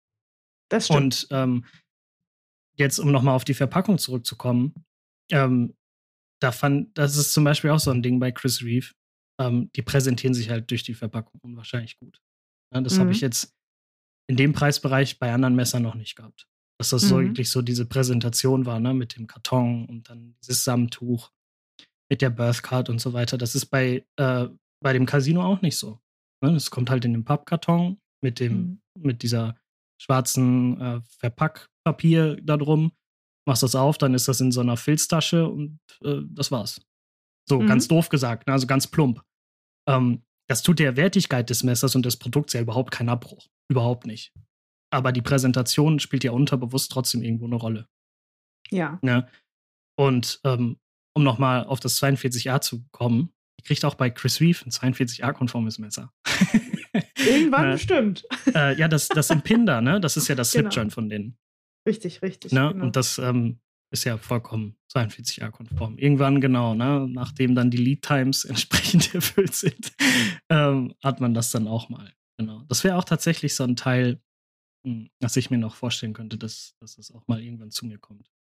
Das stimmt. Und ähm, jetzt, um nochmal auf die Verpackung zurückzukommen, ähm, da fand, das ist zum Beispiel auch so ein Ding bei Chris Reeve. Ähm, die präsentieren sich halt durch die Verpackung unwahrscheinlich gut. Ja, das mhm. habe ich jetzt in dem Preisbereich bei anderen Messern noch nicht gehabt. Dass das mhm. so wirklich so diese Präsentation war, ne, mit dem Karton und dann dieses Samtuch mit der Birth Card und so weiter. Das ist bei, äh, bei dem Casino auch nicht so. Ne? Das kommt halt in den Pappkarton mit dem, mhm. mit dieser schwarzen äh, Verpackpapier da drum. Machst das auf, dann ist das in so einer Filztasche und äh, das war's. So, mhm. ganz doof gesagt, ne? also ganz plump. Ähm, das tut der Wertigkeit des Messers und des Produkts ja überhaupt keinen Abbruch. Überhaupt nicht. Aber die Präsentation spielt ja unterbewusst trotzdem irgendwo eine Rolle. Ja. Ne? Und ähm, um nochmal auf das 42a zu kommen, die kriegt auch bei Chris Reeve ein 42a-konformes Messer. Irgendwann ne? bestimmt. Äh, ja, das, das Impinder, ne? Das ist ja das genau. Slipjoint von denen. Richtig, richtig. Ne? Genau. Und das ähm, ist ja vollkommen 42a-konform. Irgendwann, genau, ne? nachdem dann die Lead Times entsprechend erfüllt sind, ähm, hat man das dann auch mal. Genau. Das wäre auch tatsächlich so ein Teil, hm, was ich mir noch vorstellen könnte, dass, dass das auch mal irgendwann zu mir kommt.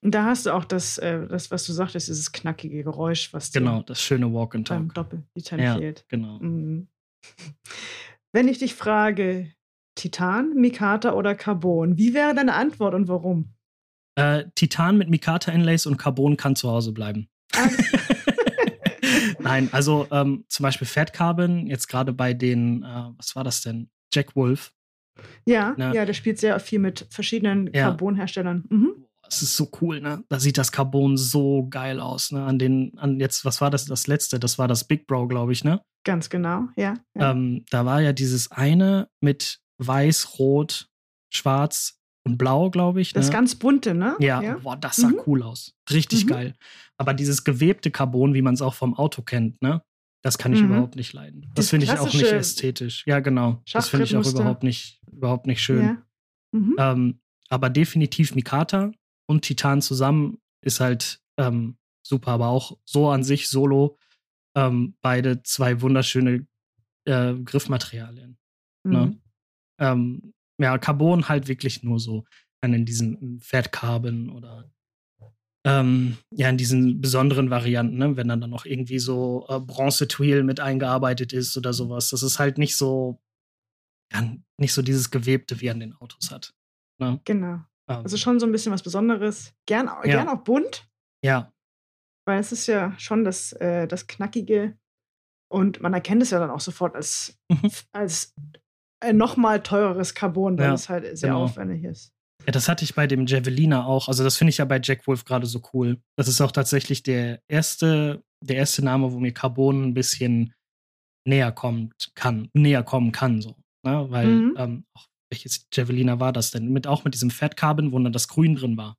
Und da hast du auch das, äh, das, was du sagtest, dieses knackige Geräusch, was Genau, das schöne Walk and Talk. Beim Doppel-Titan ja, fehlt. Genau. Mhm. Wenn ich dich frage, Titan, Mikata oder Carbon, wie wäre deine Antwort und warum? Äh, Titan mit Mikata-Inlays und Carbon kann zu Hause bleiben. Nein, also ähm, zum Beispiel Fat Carbon, jetzt gerade bei den, äh, was war das denn? Jack Wolf. Ja, ne? ja, der spielt sehr viel mit verschiedenen ja. Carbon-Herstellern. Mhm. Das ist so cool, ne? Da sieht das Carbon so geil aus, ne? An den, an jetzt, was war das, das letzte? Das war das Big Bro, glaube ich, ne? Ganz genau, ja. ja. Ähm, da war ja dieses eine mit weiß, rot, schwarz und blau, glaube ich. Ne? Das ganz bunte, ne? Ja, ja. boah, das sah mhm. cool aus. Richtig mhm. geil. Aber dieses gewebte Carbon, wie man es auch vom Auto kennt, ne? Das kann ich mhm. überhaupt nicht leiden. Das finde ich auch nicht ästhetisch. Ja, genau. Das finde ich auch überhaupt nicht, überhaupt nicht schön. Ja. Mhm. Ähm, aber definitiv Mikata und Titan zusammen ist halt ähm, super, aber auch so an sich solo ähm, beide zwei wunderschöne äh, Griffmaterialien. Ne? Mhm. Ne? Ähm, ja, Carbon halt wirklich nur so in diesen Fat Carbon oder ähm, ja, in diesen besonderen Varianten, ne? wenn dann, dann noch irgendwie so äh, Bronze-Twill mit eingearbeitet ist oder sowas. Das ist halt nicht so, ja, nicht so dieses Gewebte, wie an den Autos hat. Ne? Genau. Ähm. Also schon so ein bisschen was Besonderes. Gern, ja. gern auch bunt. Ja. Weil es ist ja schon das, äh, das Knackige. Und man erkennt es ja dann auch sofort als, mhm. als ein nochmal teureres Carbon, weil ja, es halt sehr genau. aufwendig ist. Ja, das hatte ich bei dem Javelina auch. Also, das finde ich ja bei Jack Wolf gerade so cool. Das ist auch tatsächlich der erste, der erste Name, wo mir Carbon ein bisschen näher kommt, kann, näher kommen kann, so. Ne? Weil mhm. ähm, welches Javelina war das denn? Mit, auch mit diesem Fat Carbon, wo dann das Grün drin war.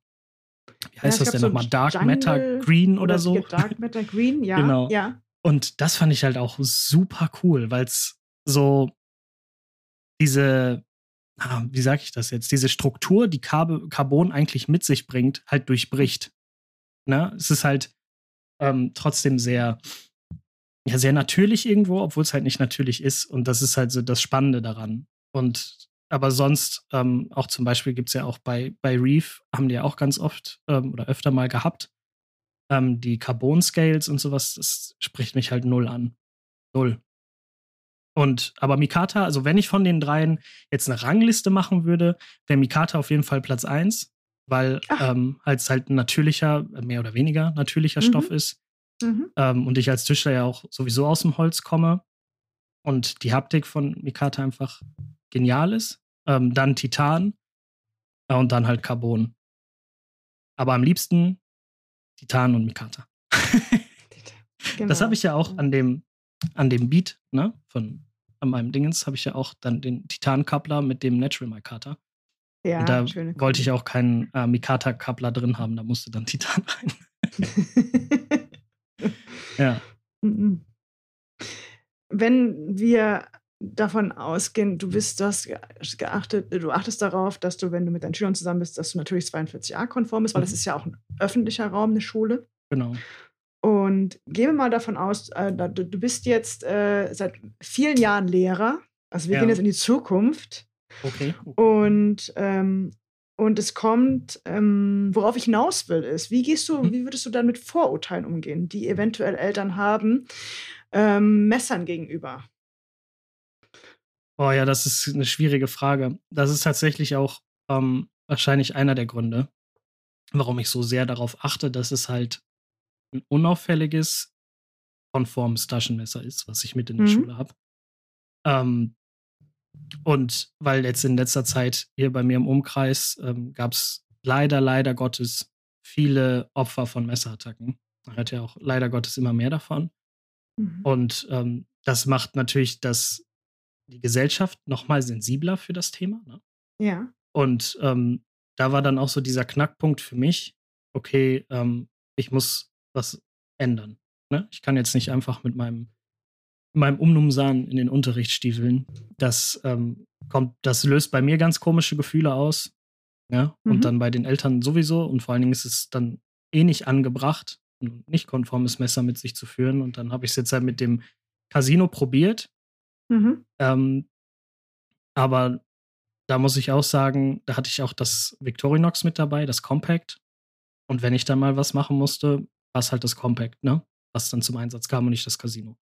Wie heißt ja, das denn so nochmal? Dark Jungle Matter Green oder, oder so? Dark Matter Green, ja. genau. Ja. Und das fand ich halt auch super cool, weil es so diese, ah, wie sag ich das jetzt, diese Struktur, die Carbon eigentlich mit sich bringt, halt durchbricht. Ne? Es ist halt ähm, trotzdem sehr, ja, sehr natürlich irgendwo, obwohl es halt nicht natürlich ist. Und das ist halt so das Spannende daran. Und aber sonst, ähm, auch zum Beispiel gibt es ja auch bei, bei Reef, haben die ja auch ganz oft ähm, oder öfter mal gehabt, ähm, die Carbon-Scales und sowas, das spricht mich halt null an. Null. Und, aber Mikata, also wenn ich von den dreien jetzt eine Rangliste machen würde, wäre Mikata auf jeden Fall Platz 1, weil ähm, es halt ein natürlicher, mehr oder weniger natürlicher mhm. Stoff ist. Mhm. Ähm, und ich als Tischler ja auch sowieso aus dem Holz komme. Und die Haptik von Mikata einfach genial ist. Ähm, dann Titan äh, und dann halt Carbon. Aber am liebsten Titan und Mikata. genau. Das habe ich ja auch an dem, an dem Beat, ne, von an meinem Dingens, habe ich ja auch dann den Titan-Coupler mit dem Natural Mikata. Ja, und da wollte ich auch keinen äh, Mikata-Coupler drin haben, da musste dann Titan rein. ja. Wenn wir davon ausgehen, du bist das geachtet, du achtest darauf, dass du, wenn du mit deinen Schülern zusammen bist, dass du natürlich 42a konform bist, weil mhm. das ist ja auch ein öffentlicher Raum, eine Schule. Genau. Und gehen wir mal davon aus, äh, du, du, bist jetzt äh, seit vielen Jahren Lehrer. Also wir ja. gehen jetzt in die Zukunft. Okay. Und, ähm, und es kommt, ähm, worauf ich hinaus will, ist, wie gehst du, hm. wie würdest du dann mit Vorurteilen umgehen, die eventuell Eltern haben, ähm, Messern gegenüber? Oh ja, das ist eine schwierige Frage. Das ist tatsächlich auch ähm, wahrscheinlich einer der Gründe, warum ich so sehr darauf achte, dass es halt ein unauffälliges, konformes Taschenmesser ist, was ich mit in der mhm. Schule habe. Ähm, und weil jetzt in letzter Zeit hier bei mir im Umkreis ähm, gab es leider, leider Gottes viele Opfer von Messerattacken. Man hört ja auch leider Gottes immer mehr davon. Mhm. Und ähm, das macht natürlich das, die Gesellschaft noch mal sensibler für das Thema. Ne? Ja. Und ähm, da war dann auch so dieser Knackpunkt für mich, okay, ähm, ich muss was ändern. Ne? Ich kann jetzt nicht einfach mit meinem meinem Umnumsan in den Unterricht stiefeln. Das ähm, kommt, das löst bei mir ganz komische Gefühle aus. Ja, und mhm. dann bei den Eltern sowieso. Und vor allen Dingen ist es dann eh nicht angebracht, ein nicht konformes Messer mit sich zu führen. Und dann habe ich es jetzt halt mit dem Casino probiert. Mhm. Ähm, aber da muss ich auch sagen, da hatte ich auch das Victorinox mit dabei, das Compact. Und wenn ich dann mal was machen musste, war es halt das Compact, ne? Was dann zum Einsatz kam und nicht das Casino.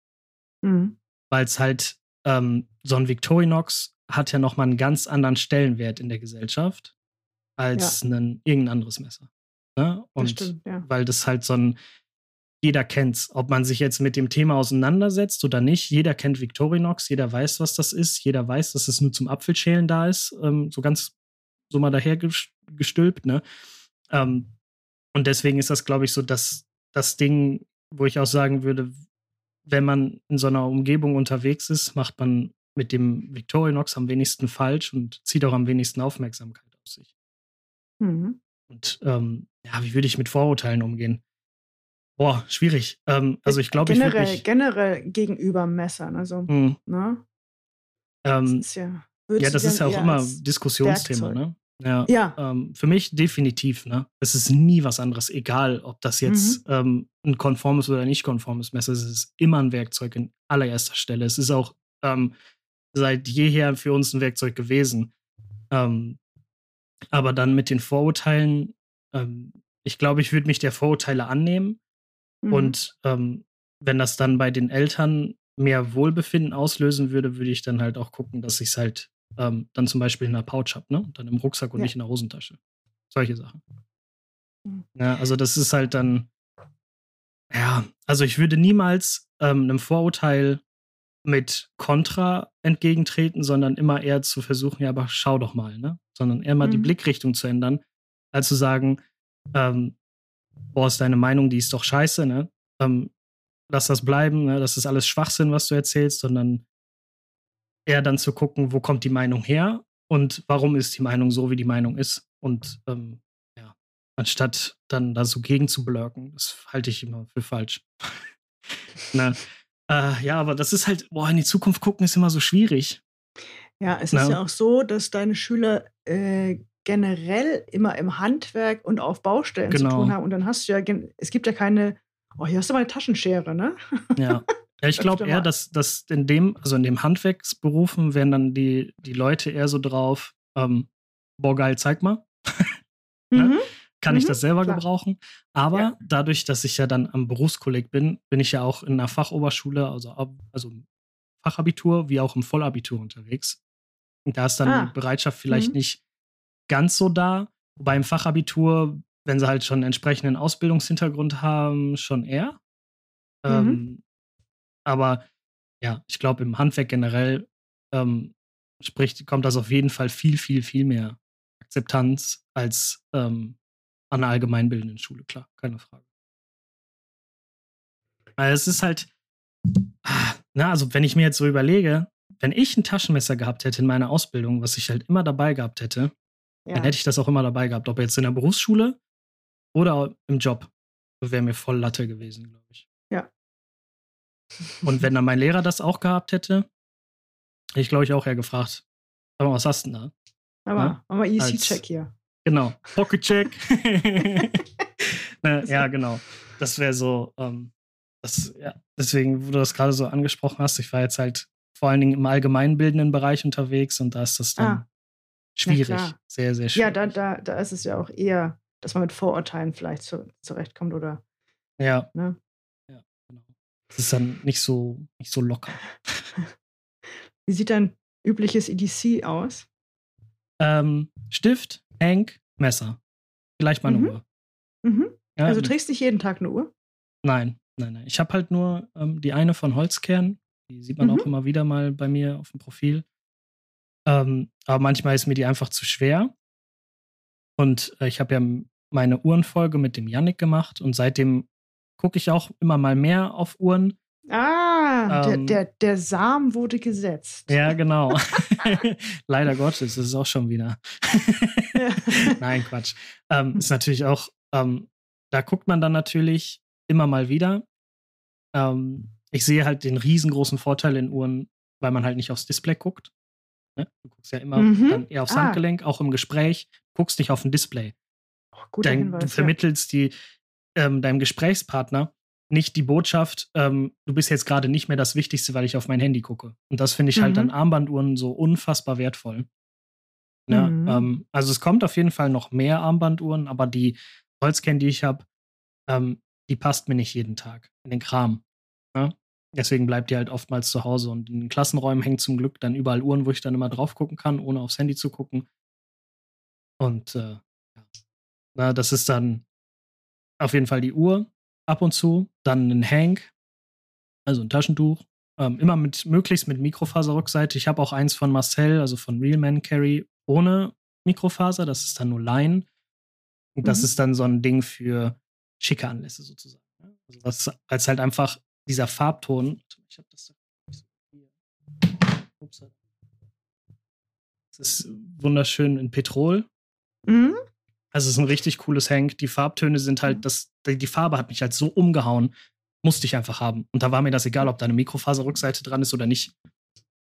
Mhm. Weil es halt, ähm, so ein Victorinox hat ja nochmal einen ganz anderen Stellenwert in der Gesellschaft als ja. ein irgendein anderes Messer. Ne? Und stimmt, ja. weil das halt so ein, jeder kennt's, ob man sich jetzt mit dem Thema auseinandersetzt oder nicht. Jeder kennt Victorinox, jeder weiß, was das ist, jeder weiß, dass es nur zum Apfelschälen da ist, ähm, so ganz so mal daher gestülpt, ne? Ähm, und deswegen ist das, glaube ich, so das, das Ding, wo ich auch sagen würde, wenn man in so einer Umgebung unterwegs ist, macht man mit dem Victorinox am wenigsten falsch und zieht auch am wenigsten Aufmerksamkeit auf sich. Mhm. Und ähm, ja, wie würde ich mit Vorurteilen umgehen? Boah, schwierig. Ähm, also ich glaube, ich würde mich generell gegenüber Messern, also mhm. ne? Ähm, das ist ja, ja, das ist ja auch immer Diskussionsthema, Werkzeug. ne? Ja. ja. Ähm, für mich definitiv, ne? Es ist nie was anderes, egal ob das jetzt mhm. ähm, ein konformes oder nicht konformes Messer ist. Es ist immer ein Werkzeug in allererster Stelle. Es ist auch ähm, seit jeher für uns ein Werkzeug gewesen. Ähm, aber dann mit den Vorurteilen, ähm, ich glaube, ich würde mich der Vorurteile annehmen. Mhm. Und ähm, wenn das dann bei den Eltern mehr Wohlbefinden auslösen würde, würde ich dann halt auch gucken, dass ich es halt ähm, dann zum Beispiel in der Pouch habe, ne? dann im Rucksack und ja. nicht in der Hosentasche. Solche Sachen. Mhm. Ja, also das ist halt dann, ja, also ich würde niemals ähm, einem Vorurteil mit Kontra entgegentreten, sondern immer eher zu versuchen, ja, aber schau doch mal, ne? Sondern eher mal mhm. die Blickrichtung zu ändern, als zu sagen, ähm, boah, ist deine Meinung, die ist doch scheiße, ne? Ähm, lass das bleiben, ne? das ist alles Schwachsinn, was du erzählst, sondern eher dann zu gucken, wo kommt die Meinung her und warum ist die Meinung so, wie die Meinung ist. Und ähm, ja, anstatt dann da so gegen zu blurken, das halte ich immer für falsch. Na, äh, ja, aber das ist halt, boah, in die Zukunft gucken ist immer so schwierig. Ja, es Na? ist ja auch so, dass deine Schüler äh, generell immer im Handwerk und auf Baustellen genau. zu tun haben. Und dann hast du ja, es gibt ja keine, oh, hier hast du mal eine Taschenschere, ne? Ja. Ja, ich glaube eher, dass, dass in dem, also in dem Handwerksberufen wären dann die, die Leute eher so drauf, ähm, boah, geil, zeig mal. ne? mhm. Kann mhm. ich das selber Klar. gebrauchen? Aber ja. dadurch, dass ich ja dann am Berufskolleg bin, bin ich ja auch in einer Fachoberschule, also, also Fachabitur wie auch im Vollabitur unterwegs. Und da ist dann ah. die Bereitschaft vielleicht mhm. nicht ganz so da. Wobei im Fachabitur, wenn sie halt schon einen entsprechenden Ausbildungshintergrund haben, schon eher. Mhm. Ähm, aber ja, ich glaube, im Handwerk generell ähm, spricht, kommt das auf jeden Fall viel, viel, viel mehr Akzeptanz als ähm, an einer allgemeinbildenden Schule, klar, keine Frage. Weil es ist halt, na, also wenn ich mir jetzt so überlege, wenn ich ein Taschenmesser gehabt hätte in meiner Ausbildung, was ich halt immer dabei gehabt hätte, ja. dann hätte ich das auch immer dabei gehabt, ob jetzt in der Berufsschule oder im Job. Wäre mir voll Latte gewesen, glaube ich. Und wenn dann mein Lehrer das auch gehabt hätte, hätte ich glaube ich auch eher gefragt, aber was hast du denn da? Aber, ja? aber EC-Check hier. Genau, Pocket-Check. ne, ja, genau. das wäre so, ähm, das, ja, deswegen, wo du das gerade so angesprochen hast, ich war jetzt halt vor allen Dingen im allgemeinbildenden Bereich unterwegs und da ist das dann ah, schwierig. Sehr, sehr schwierig. Ja, da, da, da ist es ja auch eher, dass man mit Vorurteilen vielleicht zu, zurechtkommt oder. Ja. Ne? Es ist dann nicht so, nicht so locker. Wie sieht dein übliches EDC aus? Ähm, Stift, Hank, Messer. Vielleicht mal eine mhm. Uhr. Mhm. Ja, also trägst du nicht jeden Tag eine Uhr? Nein, nein, nein. Ich habe halt nur ähm, die eine von Holzkern. Die sieht man mhm. auch immer wieder mal bei mir auf dem Profil. Ähm, aber manchmal ist mir die einfach zu schwer. Und äh, ich habe ja meine Uhrenfolge mit dem Yannick gemacht und seitdem gucke ich auch immer mal mehr auf Uhren. Ah, ähm, der, der, der Samen wurde gesetzt. Ja, genau. Leider Gottes, das ist auch schon wieder. Nein, Quatsch. Ähm, ist natürlich auch, ähm, da guckt man dann natürlich immer mal wieder. Ähm, ich sehe halt den riesengroßen Vorteil in Uhren, weil man halt nicht aufs Display guckt. Ne? Du guckst ja immer mhm. dann eher aufs ah. Handgelenk, auch im Gespräch, guckst nicht auf ein Display. Oh, Dein, Hinweis, du vermittelst ja. die, ähm, deinem Gesprächspartner nicht die Botschaft, ähm, du bist jetzt gerade nicht mehr das Wichtigste, weil ich auf mein Handy gucke. Und das finde ich halt mhm. halt an Armbanduhren so unfassbar wertvoll. Ja, mhm. ähm, also es kommt auf jeden Fall noch mehr Armbanduhren, aber die Holzkern, die ich habe, ähm, die passt mir nicht jeden Tag in den Kram. Ja? Deswegen bleibt die halt oftmals zu Hause. Und in den Klassenräumen hängen zum Glück dann überall Uhren, wo ich dann immer drauf gucken kann, ohne aufs Handy zu gucken. Und äh, ja. Na, das ist dann auf jeden Fall die Uhr ab und zu, dann ein Hank, also ein Taschentuch, ähm, immer mit möglichst mit Mikrofaserrückseite. Ich habe auch eins von Marcel, also von Real Man Carry, ohne Mikrofaser, das ist dann nur Line. Und das mhm. ist dann so ein Ding für schicke Anlässe sozusagen. Also was als halt einfach dieser Farbton, ich habe das Ups. Das ist wunderschön in Petrol. Mhm. Also es ist ein richtig cooles Hank. Die Farbtöne sind halt, mhm. das, die Farbe hat mich halt so umgehauen. Musste ich einfach haben. Und da war mir das egal, ob da eine Mikrofaserrückseite dran ist oder nicht.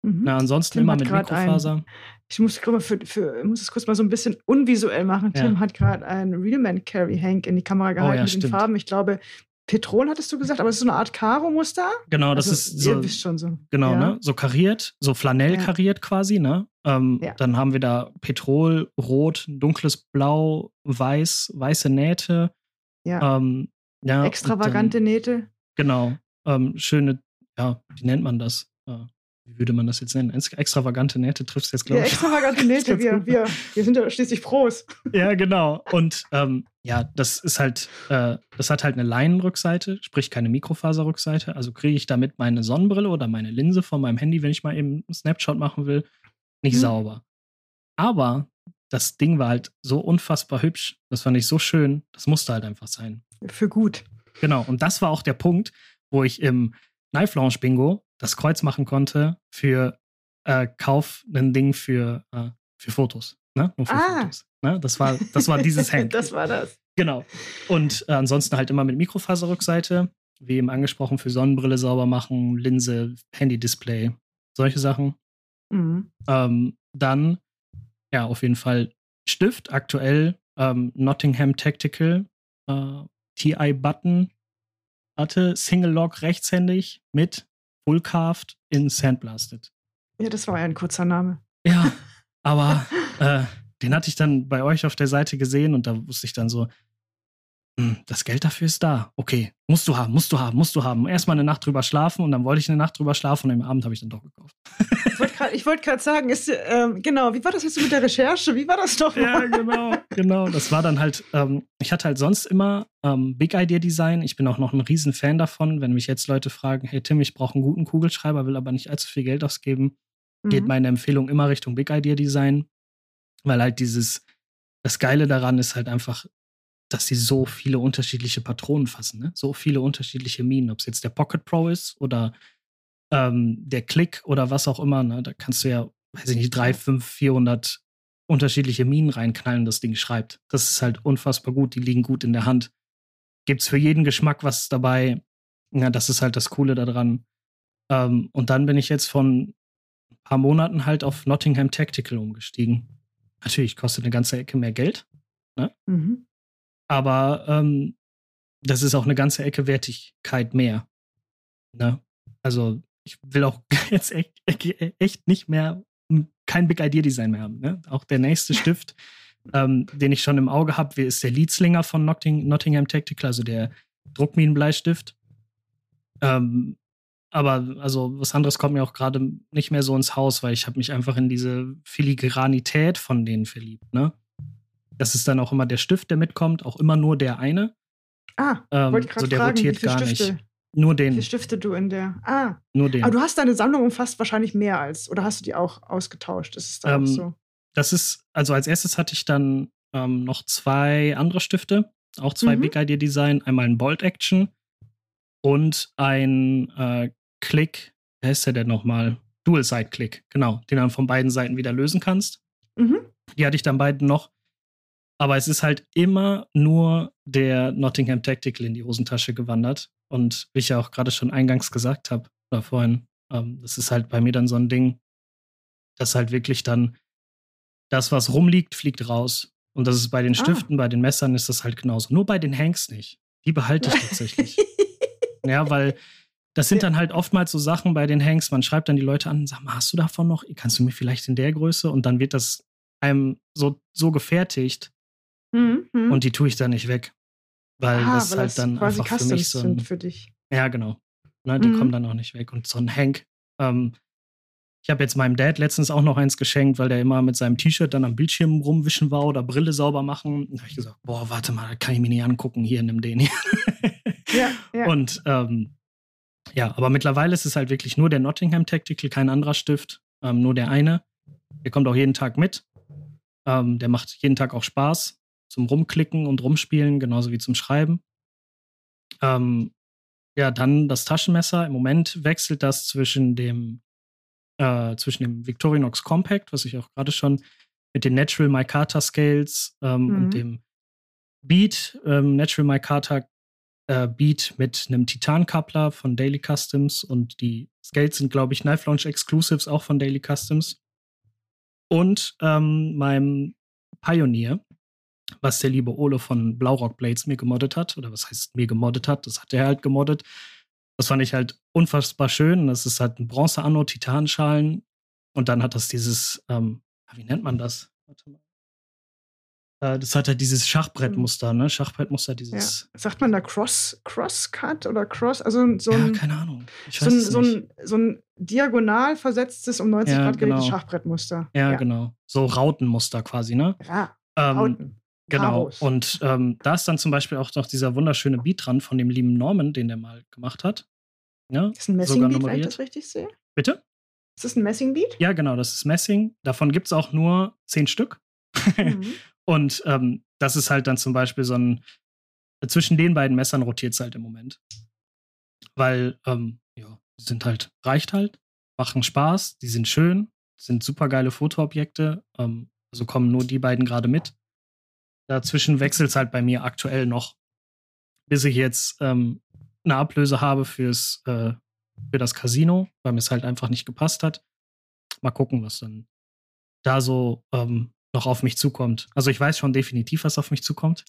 Mhm. Na, ansonsten Tim immer mit Mikrofaser. Ein, ich muss, mal für, für, muss es kurz mal so ein bisschen unvisuell machen. Ja. Tim hat gerade einen Realman Carry Hank in die Kamera gehalten oh, ja, mit stimmt. den Farben. Ich glaube, Petrol hattest du gesagt, aber es ist so eine Art Karo-Muster. Genau, das also, ist so. Ihr wisst schon so. Genau, ja. ne? So kariert, so Flanell ja. kariert quasi, ne? Ähm, ja. Dann haben wir da Petrol, Rot, dunkles Blau, Weiß, weiße Nähte. Ja. Ähm, ja Extravagante dann, Nähte. Genau. Ähm, schöne, ja, wie nennt man das? Äh, wie würde man das jetzt nennen? Extravagante Nähte triffst du jetzt, glaube ich. Ja, extravagante Nähte, wir, wir, wir sind ja schließlich Pros. Ja, genau. Und ähm, ja, das ist halt, äh, das hat halt eine Leinenrückseite, sprich keine Mikrofaserrückseite. Also kriege ich damit meine Sonnenbrille oder meine Linse von meinem Handy, wenn ich mal eben einen Snapshot machen will, nicht mhm. sauber. Aber das Ding war halt so unfassbar hübsch. Das fand ich so schön. Das musste halt einfach sein. Für gut. Genau. Und das war auch der Punkt, wo ich im Knife Lounge Bingo das Kreuz machen konnte für äh, Kauf ein Ding für, äh, für Fotos. Ne? Nur für ah. Fotos. Ne? Das war, das war dieses Hank. das war das. Genau. Und äh, ansonsten halt immer mit Mikrofaserrückseite, wie eben angesprochen, für Sonnenbrille sauber machen, Linse, Handy-Display, solche Sachen. Mhm. Ähm, dann, ja, auf jeden Fall Stift, aktuell ähm, Nottingham Tactical äh, TI Button hatte Single Lock rechtshändig mit Full Carved in Sandblasted. Ja, das war ja ein kurzer Name. Ja, aber äh, den hatte ich dann bei euch auf der Seite gesehen und da wusste ich dann so, hm, das Geld dafür ist da. Okay, musst du haben, musst du haben, musst du haben. Erstmal eine Nacht drüber schlafen und dann wollte ich eine Nacht drüber schlafen und am Abend habe ich dann doch gekauft. ich wollte gerade sagen, ist, ähm, genau, wie war das jetzt mit der Recherche? Wie war das doch? Ja, genau, genau. Das war dann halt, ähm, ich hatte halt sonst immer ähm, Big Idea Design. Ich bin auch noch ein riesen Fan davon. Wenn mich jetzt Leute fragen, hey Tim, ich brauche einen guten Kugelschreiber, will aber nicht allzu viel Geld ausgeben, mhm. geht meine Empfehlung immer Richtung Big Idea Design. Weil halt dieses, das Geile daran ist halt einfach, dass sie so viele unterschiedliche Patronen fassen, ne? so viele unterschiedliche Minen, ob es jetzt der Pocket Pro ist oder ähm, der Klick oder was auch immer. Ne? Da kannst du ja, weiß ich nicht, drei, fünf, vierhundert unterschiedliche Minen reinknallen, das Ding schreibt. Das ist halt unfassbar gut, die liegen gut in der Hand. Gibt's für jeden Geschmack was dabei. Ja, das ist halt das Coole daran. Ähm, und dann bin ich jetzt von ein paar Monaten halt auf Nottingham Tactical umgestiegen. Natürlich kostet eine ganze Ecke mehr Geld. Ne? Mhm. Aber ähm, das ist auch eine ganze Ecke Wertigkeit mehr. Ne? Also ich will auch jetzt echt, echt nicht mehr kein Big Idea Design mehr haben. Ne? Auch der nächste Stift, ähm, den ich schon im Auge habe, ist der Leadslinger von Notting Nottingham Tactical, also der Druckminenbleistift. Ähm, aber also was anderes kommt mir auch gerade nicht mehr so ins Haus, weil ich habe mich einfach in diese Filigranität von denen verliebt. Ne? Das ist dann auch immer der Stift, der mitkommt, auch immer nur der eine. Ah, ähm, wollte ich gerade so der fragen, rotiert gar Stifte, nicht. Nur den. Wie Stifte du in der? Ah, nur den. Aber du hast deine Sammlung umfasst wahrscheinlich mehr als, oder hast du die auch ausgetauscht? Ist es da ähm, auch so? Das ist, also als erstes hatte ich dann ähm, noch zwei andere Stifte, auch zwei mhm. Big Idea Design, einmal ein Bolt Action und ein äh, Click, wie heißt der denn nochmal? Dual Side Click, genau, den dann von beiden Seiten wieder lösen kannst. Mhm. Die hatte ich dann beiden noch. Aber es ist halt immer nur der Nottingham Tactical in die Hosentasche gewandert. Und wie ich ja auch gerade schon eingangs gesagt habe, oder vorhin, ähm, das ist halt bei mir dann so ein Ding, dass halt wirklich dann das, was rumliegt, fliegt raus. Und das ist bei den ah. Stiften, ah. bei den Messern ist das halt genauso. Nur bei den Hanks nicht. Die behalte ich tatsächlich. ja, weil das sind dann halt oftmals so Sachen bei den Hanks, man schreibt dann die Leute an, sag mal, hast du davon noch? Kannst du mir vielleicht in der Größe? Und dann wird das einem so, so gefertigt mhm, mhm. und die tue ich dann nicht weg. Weil ah, das weil halt das dann einfach für mich so ein, für dich. Ja, genau. Ne, die mhm. kommen dann auch nicht weg. Und so ein Hank, ähm, ich habe jetzt meinem Dad letztens auch noch eins geschenkt, weil der immer mit seinem T-Shirt dann am Bildschirm rumwischen war oder Brille sauber machen. Da habe ich gesagt, boah, warte mal, kann ich mir nicht angucken, hier, nimm den hier. ja, ja. Und ähm, ja, aber mittlerweile ist es halt wirklich nur der Nottingham Tactical, kein anderer Stift, ähm, nur der eine. Der kommt auch jeden Tag mit. Ähm, der macht jeden Tag auch Spaß zum Rumklicken und Rumspielen, genauso wie zum Schreiben. Ähm, ja, dann das Taschenmesser. Im Moment wechselt das zwischen dem, äh, zwischen dem Victorinox Compact, was ich auch gerade schon mit den Natural Micarta Scales ähm, mhm. und dem Beat, ähm, Natural Micarta äh, Beat mit einem Titan-Coupler von Daily Customs und die Scales sind, glaube ich, Knife Launch Exclusives auch von Daily Customs. Und ähm, meinem Pioneer, was der liebe Ole von Blaurock Blades mir gemoddet hat. Oder was heißt mir gemoddet hat? Das hat er halt gemoddet. Das fand ich halt unfassbar schön. Das ist halt ein Bronze-Anno, Titanschalen. Und dann hat das dieses, ähm, wie nennt man das? Warte mal. Äh, das hat halt dieses Schachbrettmuster, ne? Schachbrettmuster, dieses. Ja. Sagt man da Cross, Crosscut oder Cross? Also so ein. Ja, keine Ahnung. so, ein, so, ein, so ein diagonal versetztes, um 90 ja, Grad genau. Schachbrettmuster. Ja, ja, genau. So Rautenmuster quasi, ne? Ja. Ähm, Rauten. Genau. Paros. Und ähm, da ist dann zum Beispiel auch noch dieser wunderschöne Beat dran von dem lieben Norman, den der mal gemacht hat. Ja, das ist ein Messing-Beat, wenn ich das richtig sehe. Bitte? Ist das ein Messing-Beat? Ja, genau, das ist Messing. Davon gibt es auch nur zehn Stück. Mhm. Und ähm, das ist halt dann zum Beispiel so ein, zwischen den beiden Messern rotiert es halt im Moment. Weil, ähm, ja, sind halt, reicht halt, machen Spaß, die sind schön, sind super geile Fotoobjekte. Ähm, also kommen nur die beiden gerade mit. Dazwischen wechselt es halt bei mir aktuell noch, bis ich jetzt ähm, eine Ablöse habe fürs, äh, für das Casino, weil mir es halt einfach nicht gepasst hat. Mal gucken, was dann da so ähm, noch auf mich zukommt. Also ich weiß schon definitiv, was auf mich zukommt.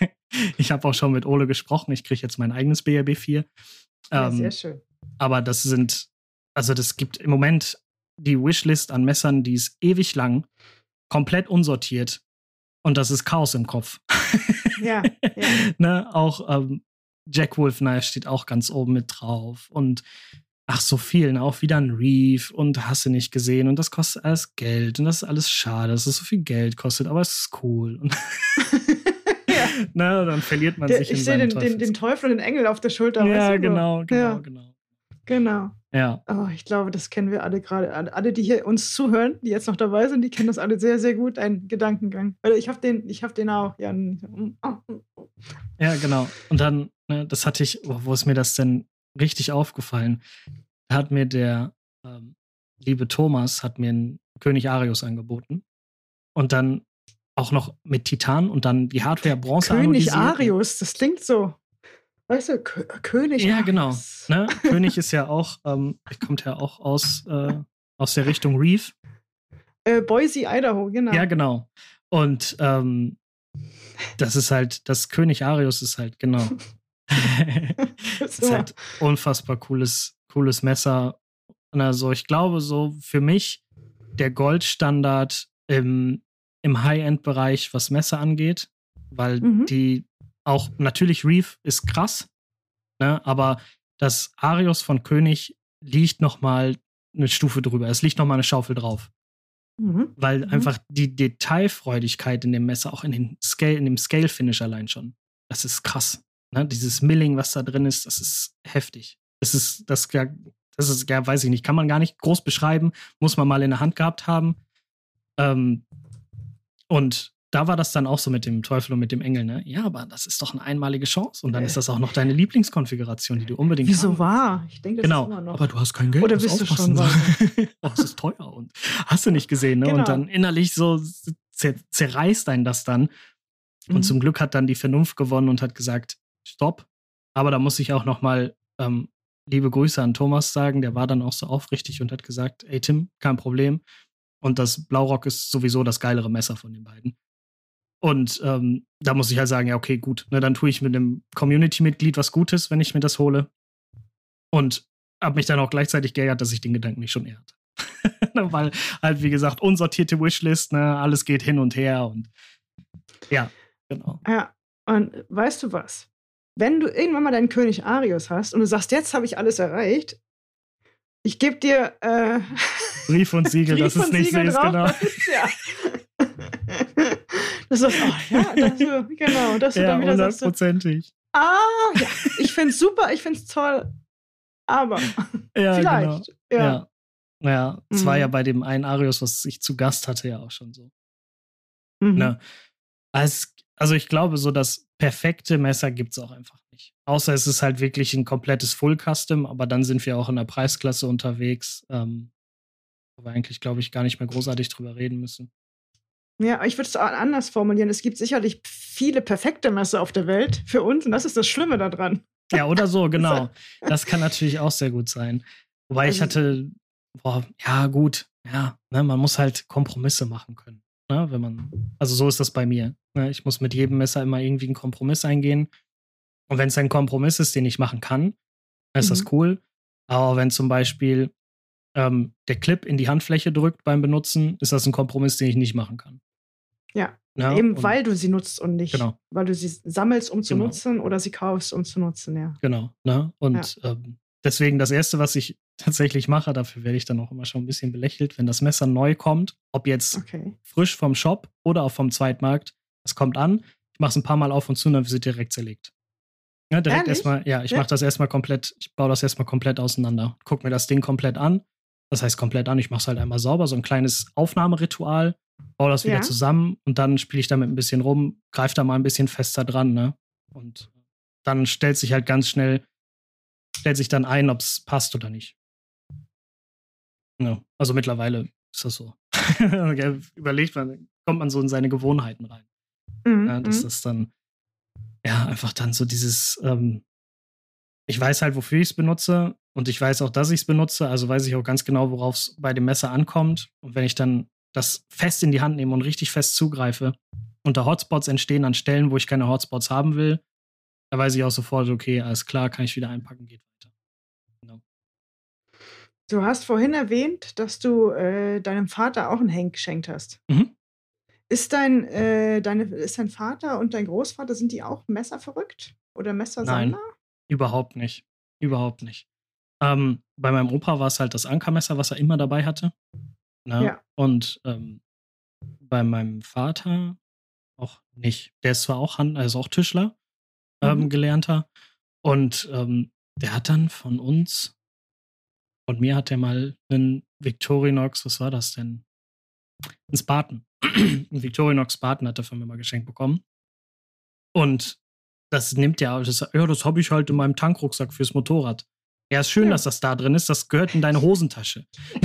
ich habe auch schon mit Ole gesprochen. Ich kriege jetzt mein eigenes BRB 4. Ja, ähm, sehr schön. Aber das sind, also das gibt im Moment die Wishlist an Messern, die ist ewig lang, komplett unsortiert. Und das ist Chaos im Kopf. ja, ja. ne, auch ähm, Jack Wolf Knife steht auch ganz oben mit drauf. Und ach, so viel, ne? auch wieder ein Reef und hast du nicht gesehen und das kostet alles Geld und das ist alles schade, dass es so viel Geld kostet, aber es ist cool. ja. ne, dann verliert man Der, sich in Ich sehe den, den, den, Teufel und den Engel auf der Schulter. Ja, genau, genau, ja. genau. Genau. Ja. Oh, ich glaube, das kennen wir alle gerade. Alle, die hier uns zuhören, die jetzt noch dabei sind, die kennen das alle sehr, sehr gut, ein Gedankengang. Weil ich habe den, ich habe den auch. Ja, ja, genau. Und dann, ne, das hatte ich, wo ist mir das denn richtig aufgefallen. Hat mir der ähm, liebe Thomas hat mir einen König Arius angeboten. Und dann auch noch mit Titan und dann die Hardware Bronze König Arius, das klingt so. Weißt du, K König Ja, genau. Ne? König ist ja auch, ähm, kommt ja auch aus, äh, aus der Richtung Reef. Äh, Boise, Idaho, genau. Ja, genau. Und ähm, das ist halt, das König Arius ist halt, genau. das ist halt unfassbar cooles, cooles Messer. Also ich glaube, so für mich der Goldstandard im, im High-End-Bereich, was Messer angeht, weil mhm. die auch natürlich Reef ist krass, ne, aber das Arios von König liegt noch mal eine Stufe drüber. Es liegt noch mal eine Schaufel drauf. Mhm. Weil mhm. einfach die Detailfreudigkeit in dem Messer, auch in, den Scale, in dem Scale-Finish allein schon, das ist krass. Ne? Dieses Milling, was da drin ist, das ist heftig. Das ist, das, das ist, ja, weiß ich nicht, kann man gar nicht groß beschreiben, muss man mal in der Hand gehabt haben. Ähm, und da war das dann auch so mit dem Teufel und mit dem Engel, ne? Ja, aber das ist doch eine einmalige Chance. Und dann ist das auch noch deine Lieblingskonfiguration, die du unbedingt Wieso haben. war? Ich denke, das genau. ist immer noch. Aber du hast kein Geld. Oder bist du schon oh, das ist teuer und hast du nicht gesehen, ne? Genau. Und dann innerlich so zer zerreißt einen das dann. Und mhm. zum Glück hat dann die Vernunft gewonnen und hat gesagt, stopp. Aber da muss ich auch noch mal ähm, liebe Grüße an Thomas sagen. Der war dann auch so aufrichtig und hat gesagt, ey Tim, kein Problem. Und das Blaurock ist sowieso das geilere Messer von den beiden. Und ähm, da muss ich halt sagen, ja, okay, gut. Ne, dann tue ich mit einem Community-Mitglied was Gutes, wenn ich mir das hole. Und habe mich dann auch gleichzeitig geärgert, dass ich den Gedanken nicht schon eher hatte. Weil halt, wie gesagt, unsortierte Wishlist, ne, alles geht hin und her und ja, genau. Ja, und weißt du was? Wenn du irgendwann mal deinen König Arius hast und du sagst, jetzt habe ich alles erreicht, ich gebe dir äh, Brief und Siegel, Brief dass es nicht so ist, genau. Ja. Das ist, oh, ja, das, genau, dass du ja, dann wieder hundertprozentig. sagst. Ah, ja, ich finde es super, ich finde es toll. Aber ja, vielleicht. Genau. Ja. ja. Naja, es mhm. war ja bei dem einen Arius, was ich zu Gast hatte, ja auch schon so. Mhm. Ne? Also, also ich glaube, so das perfekte Messer gibt es auch einfach nicht. Außer es ist halt wirklich ein komplettes Full Custom, aber dann sind wir auch in der Preisklasse unterwegs, ähm, wo wir eigentlich, glaube ich, gar nicht mehr großartig drüber reden müssen. Ja, ich würde es anders formulieren. Es gibt sicherlich viele perfekte Messer auf der Welt für uns und das ist das Schlimme daran. Ja, oder so, genau. Das kann natürlich auch sehr gut sein. Wobei also, ich hatte, boah, ja, gut, ja, ne, man muss halt Kompromisse machen können. Ne, wenn man, also so ist das bei mir. Ne, ich muss mit jedem Messer immer irgendwie einen Kompromiss eingehen. Und wenn es ein Kompromiss ist, den ich machen kann, dann ist mhm. das cool. Aber wenn zum Beispiel ähm, der Clip in die Handfläche drückt beim Benutzen, ist das ein Kompromiss, den ich nicht machen kann. Ja, ja eben weil du sie nutzt und nicht, genau. weil du sie sammelst, um zu genau. nutzen oder sie kaufst, um zu nutzen, ja. Genau, ne? Und ja. ähm, deswegen das Erste, was ich tatsächlich mache, dafür werde ich dann auch immer schon ein bisschen belächelt, wenn das Messer neu kommt, ob jetzt okay. frisch vom Shop oder auch vom Zweitmarkt, es kommt an, ich mache es ein paar Mal auf und zu und dann wird sie direkt zerlegt. Ja, direkt erstmal, ja, ich ja. mache das erstmal komplett, ich baue das erstmal komplett auseinander. Guck mir das Ding komplett an. Das heißt komplett an, ich mache es halt einmal sauber, so ein kleines Aufnahmeritual baue das wieder ja. zusammen und dann spiele ich damit ein bisschen rum, greife da mal ein bisschen fester dran, ne? Und dann stellt sich halt ganz schnell, stellt sich dann ein, ob es passt oder nicht. Ja, also mittlerweile ist das so. Überlegt man, kommt man so in seine Gewohnheiten rein. Mhm. Ja, dass mhm. das dann, ja, einfach dann so dieses, ähm, ich weiß halt, wofür ich es benutze und ich weiß auch, dass ich es benutze, also weiß ich auch ganz genau, worauf es bei dem Messer ankommt. Und wenn ich dann das fest in die Hand nehme und richtig fest zugreife und da Hotspots entstehen an Stellen, wo ich keine Hotspots haben will, da weiß ich auch sofort, okay, alles klar, kann ich wieder einpacken, geht. Du hast vorhin erwähnt, dass du äh, deinem Vater auch ein Henk geschenkt hast. Mhm. Ist dein, äh, deine, ist dein Vater und dein Großvater, sind die auch messerverrückt? Oder Messersammler? Nein, überhaupt nicht. Überhaupt nicht. Ähm, bei meinem Opa war es halt das Ankermesser, was er immer dabei hatte. Ne? Ja. Und ähm, bei meinem Vater auch nicht. Der ist zwar auch Hand, also auch Tischler, ähm, mhm. gelernter. Und ähm, der hat dann von uns, von mir hat er mal einen Victorinox, was war das denn? Ein Spartan. ein Victorinox Spartan hat er von mir mal geschenkt bekommen. Und das nimmt ja, das, ja, das habe ich halt in meinem Tankrucksack fürs Motorrad. Ja, ist schön, ja. dass das da drin ist. Das gehört in deine Hosentasche.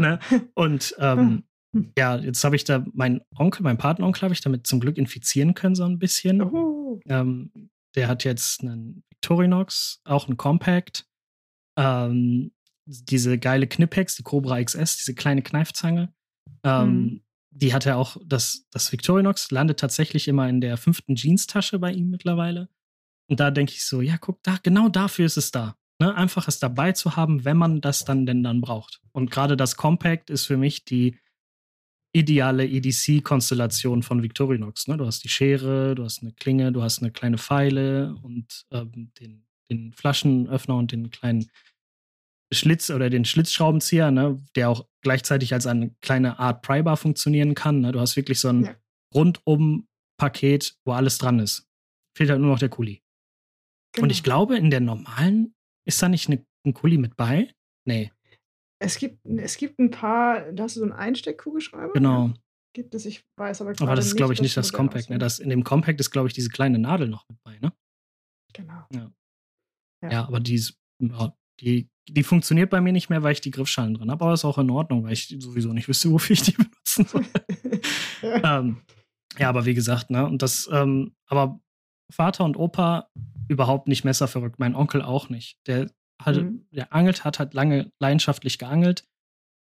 ne? Und ähm, hm. ja, jetzt habe ich da meinen Onkel, meinen Patenonkel habe ich damit zum Glück infizieren können, so ein bisschen. Ähm, der hat jetzt einen Victorinox, auch einen Compact. Ähm, diese geile Knipex, die Cobra XS, diese kleine Kneifzange. Ähm, mhm. die hat er auch, das, das Victorinox landet tatsächlich immer in der fünften Jeans-Tasche bei ihm mittlerweile. Und da denke ich so, ja, guck, da, genau dafür ist es da. Ne? Einfach es dabei zu haben, wenn man das dann denn dann braucht. Und gerade das Compact ist für mich die ideale EDC-Konstellation von Victorinox. Ne? Du hast die Schere, du hast eine Klinge, du hast eine kleine Pfeile und ähm, den, den Flaschenöffner und den kleinen Schlitz oder den Schlitzschraubenzieher, ne, der auch gleichzeitig als eine kleine Art Prybar funktionieren kann. Ne? Du hast wirklich so ein ja. rundum Paket, wo alles dran ist. Fehlt halt nur noch der Kuli. Genau. Und ich glaube, in der normalen ist da nicht eine, ein Kuli mit bei? Nee. Es gibt, es gibt ein paar, da hast du so einen Einsteckkugelschreiber. Genau. Gibt es, ich weiß aber Aber das ist, glaube ich, nicht das Compact. Ne? Das, in dem Compact ist, glaube ich, diese kleine Nadel noch mit bei, ne? Genau. Ja, ja. ja aber die, ist, die die funktioniert bei mir nicht mehr, weil ich die Griffschalen drin habe, aber ist auch in Ordnung, weil ich sowieso nicht wüsste, wofür ich die benutzen soll. ähm, ja, aber wie gesagt, ne, und das, ähm, aber Vater und Opa überhaupt nicht messerverrückt, mein Onkel auch nicht. Der hatte, mhm. der angelt hat, hat lange leidenschaftlich geangelt.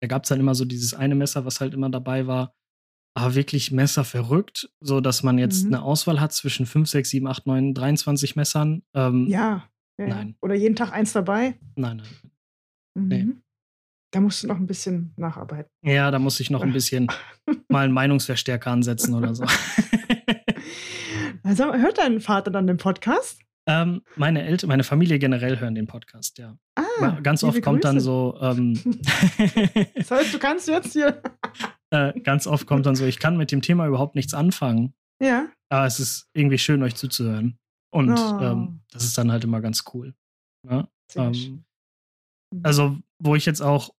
Da gab es dann immer so dieses eine Messer, was halt immer dabei war. Aber wirklich messerverrückt, so dass man jetzt mhm. eine Auswahl hat zwischen 5, 6, 7, 8, 9, 23 Messern. Ähm, ja. Ja, nein. Oder jeden Tag eins dabei? Nein, nein. Mhm. Nee. Da musst du noch ein bisschen nacharbeiten. Ja, da muss ich noch ein bisschen mal einen Meinungsverstärker ansetzen oder so. Also, hört dein Vater dann den Podcast? Ähm, meine Eltern, meine Familie generell hören den Podcast, ja. Ah, ganz oft kommt dann so. Ähm, das heißt, du kannst jetzt hier. äh, ganz oft kommt dann so, ich kann mit dem Thema überhaupt nichts anfangen. Ja. Aber es ist irgendwie schön, euch zuzuhören. Und oh. ähm, das ist dann halt immer ganz cool. Ne? Ähm, mhm. also, wo ich jetzt auch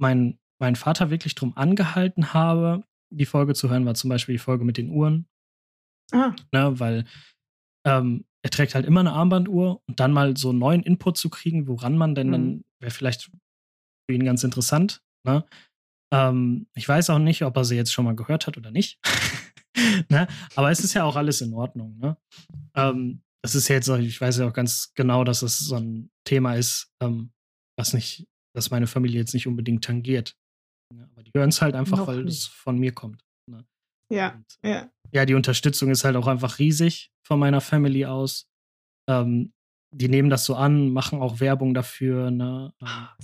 meinen mein Vater wirklich drum angehalten habe, die Folge zu hören, war zum Beispiel die Folge mit den Uhren. Ah. Ne, weil ähm, er trägt halt immer eine Armbanduhr und dann mal so einen neuen Input zu kriegen, woran man denn mhm. dann, wäre vielleicht für ihn ganz interessant. Ne? Ähm, ich weiß auch nicht, ob er sie jetzt schon mal gehört hat oder nicht. ne? Aber es ist ja auch alles in Ordnung. Ne? Ähm, das ist ja jetzt, ich weiß ja auch ganz genau, dass das so ein Thema ist, ähm, was nicht, dass meine Familie jetzt nicht unbedingt tangiert. Ja, aber die hören es halt einfach, Noch weil nicht. es von mir kommt. Ne? Ja, Und, ja. Ja, die Unterstützung ist halt auch einfach riesig von meiner Family aus. Ähm, die nehmen das so an, machen auch Werbung dafür. Ne? Ähm, ah,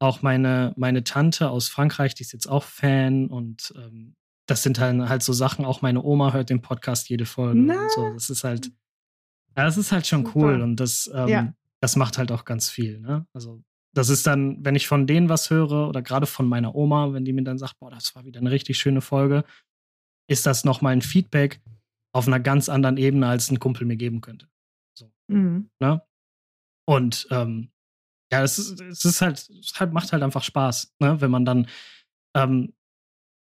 auch meine, meine Tante aus Frankreich, die ist jetzt auch Fan und ähm, das sind halt, halt so Sachen. Auch meine Oma hört den Podcast jede Folge so. Das ist halt, ja, das ist halt schon Super. cool und das, ähm, ja. das macht halt auch ganz viel. Ne? Also, das ist dann, wenn ich von denen was höre oder gerade von meiner Oma, wenn die mir dann sagt, boah, das war wieder eine richtig schöne Folge, ist das nochmal ein Feedback auf einer ganz anderen Ebene, als ein Kumpel mir geben könnte. So. Mhm. Ne? Und ähm, ja, es ist, es ist halt, es halt, macht halt einfach Spaß, ne? wenn man dann ähm,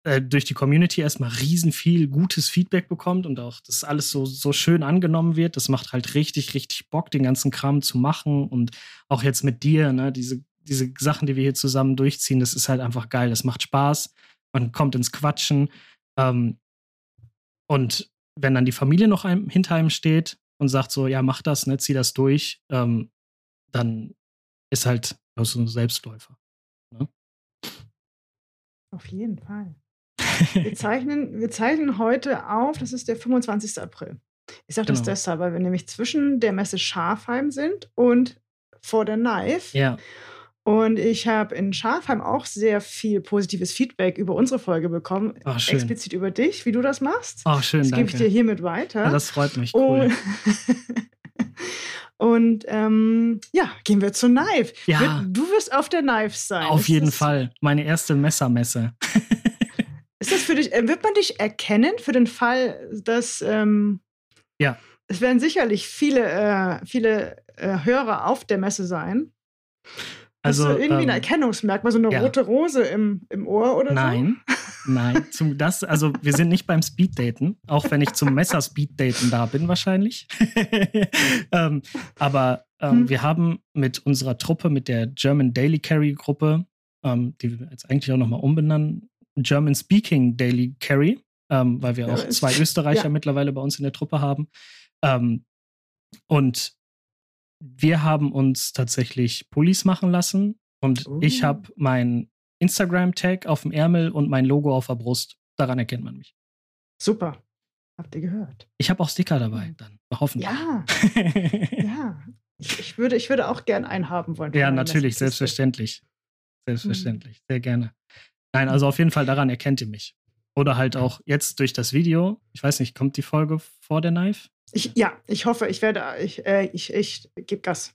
äh, durch die Community erstmal riesen viel gutes Feedback bekommt und auch das alles so, so schön angenommen wird. Das macht halt richtig, richtig Bock, den ganzen Kram zu machen. Und auch jetzt mit dir, ne, diese, diese Sachen, die wir hier zusammen durchziehen, das ist halt einfach geil. Das macht Spaß. Man kommt ins Quatschen. Ähm, und wenn dann die Familie noch einem, hinter einem steht und sagt so, ja, mach das, ne, zieh das durch, ähm, dann ist halt so ein Selbstläufer. Ne? Auf jeden Fall. Wir zeichnen, wir zeichnen heute auf, das ist der 25. April. Ich sage das genau. deshalb, weil wir nämlich zwischen der Messe Schafheim sind und vor der Knife. Ja. Und ich habe in Schafheim auch sehr viel positives Feedback über unsere Folge bekommen. Ach, schön. Explizit über dich, wie du das machst. Ach, schön, das danke. gebe ich dir hiermit weiter. Ja, das freut mich. Cool. Und ähm, ja, gehen wir zur Knife. Ja. Du wirst auf der Knife sein. Auf jeden Fall. Meine erste Messermesse. Ist das für dich, äh, wird man dich erkennen für den Fall, dass ähm, ja. es werden sicherlich viele, äh, viele äh, Hörer auf der Messe sein. Also Hast du irgendwie ähm, ein Erkennungsmerkmal, so eine ja. rote Rose im, im Ohr oder nein, so? Nein, zum das, also wir sind nicht beim Speeddaten, auch wenn ich zum Messer Speeddaten da bin wahrscheinlich. ähm, aber ähm, hm. wir haben mit unserer Truppe, mit der German Daily Carry Gruppe, ähm, die wir jetzt eigentlich auch nochmal umbenennen, German Speaking Daily Carry, ähm, weil wir auch zwei Österreicher ja. mittlerweile bei uns in der Truppe haben. Ähm, und wir haben uns tatsächlich Pullis machen lassen und uh. ich habe mein Instagram-Tag auf dem Ärmel und mein Logo auf der Brust. daran erkennt man mich. Super. Habt ihr gehört? Ich habe auch Sticker dabei, dann hoffentlich. Ja. ja. Ich, ich, würde, ich würde auch gern einen haben wollen. Ja, natürlich, selbstverständlich. Selbstverständlich, mhm. sehr gerne. Nein, also auf jeden Fall daran erkennt ihr mich. Oder halt auch jetzt durch das Video. Ich weiß nicht, kommt die Folge vor der Knife? Ich, ja, ich hoffe, ich werde, ich, äh, ich, ich gebe Gas.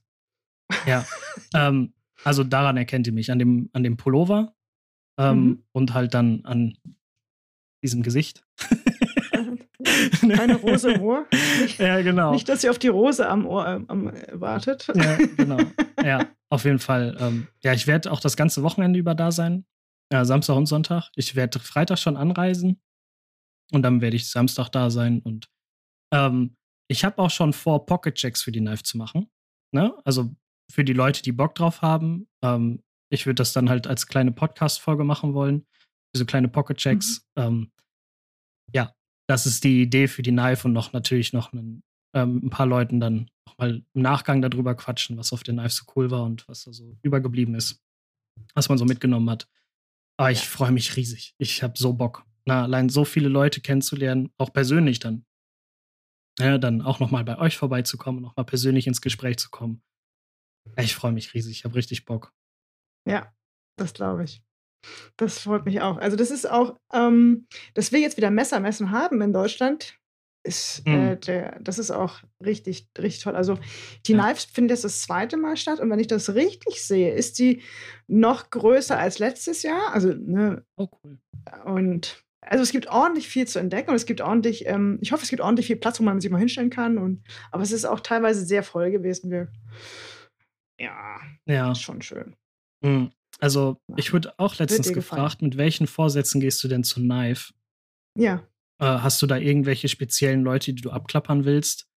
Ja, ähm, also daran erkennt ihr mich, an dem, an dem Pullover ähm, mhm. und halt dann an diesem Gesicht. Keine Rose im Ohr. Nicht, ja, genau. Nicht, dass ihr auf die Rose am Ohr ähm, am, wartet. Ja, genau. Ja, auf jeden Fall. Ähm, ja, ich werde auch das ganze Wochenende über da sein. Ja, Samstag und Sonntag. Ich werde Freitag schon anreisen und dann werde ich Samstag da sein. Und ähm, ich habe auch schon vor, Pocket-Checks für die Knife zu machen. Ne? Also für die Leute, die Bock drauf haben. Ähm, ich würde das dann halt als kleine Podcast-Folge machen wollen. Diese kleine Pocket-Checks. Mhm. Ähm, ja, das ist die Idee für die Knife und noch natürlich noch einen, ähm, ein paar Leuten dann nochmal im Nachgang darüber quatschen, was auf der Knife so cool war und was da so übergeblieben ist. Was man so mitgenommen hat. Aber ich freue mich riesig. Ich habe so Bock. Na, allein so viele Leute kennenzulernen, auch persönlich dann. Ja, dann auch nochmal bei euch vorbeizukommen, nochmal persönlich ins Gespräch zu kommen. Ich freue mich riesig. Ich habe richtig Bock. Ja, das glaube ich. Das freut mich auch. Also, das ist auch, ähm, dass wir jetzt wieder Messermessen haben in Deutschland, ist, mhm. äh, der, das ist auch richtig, richtig toll. Also die ja. Knives findet jetzt das zweite Mal statt und wenn ich das richtig sehe, ist die noch größer als letztes Jahr. Also, ne, oh, cool. Und also es gibt ordentlich viel zu entdecken und es gibt ordentlich, ähm, ich hoffe, es gibt ordentlich viel Platz, wo man sich mal hinstellen kann. Und, aber es ist auch teilweise sehr voll gewesen. Wir, ja, ja. ist schon schön. Mhm. Also, ich wurde auch letztens gefragt, mit welchen Vorsätzen gehst du denn zu Knife? Ja. Äh, hast du da irgendwelche speziellen Leute, die du abklappern willst?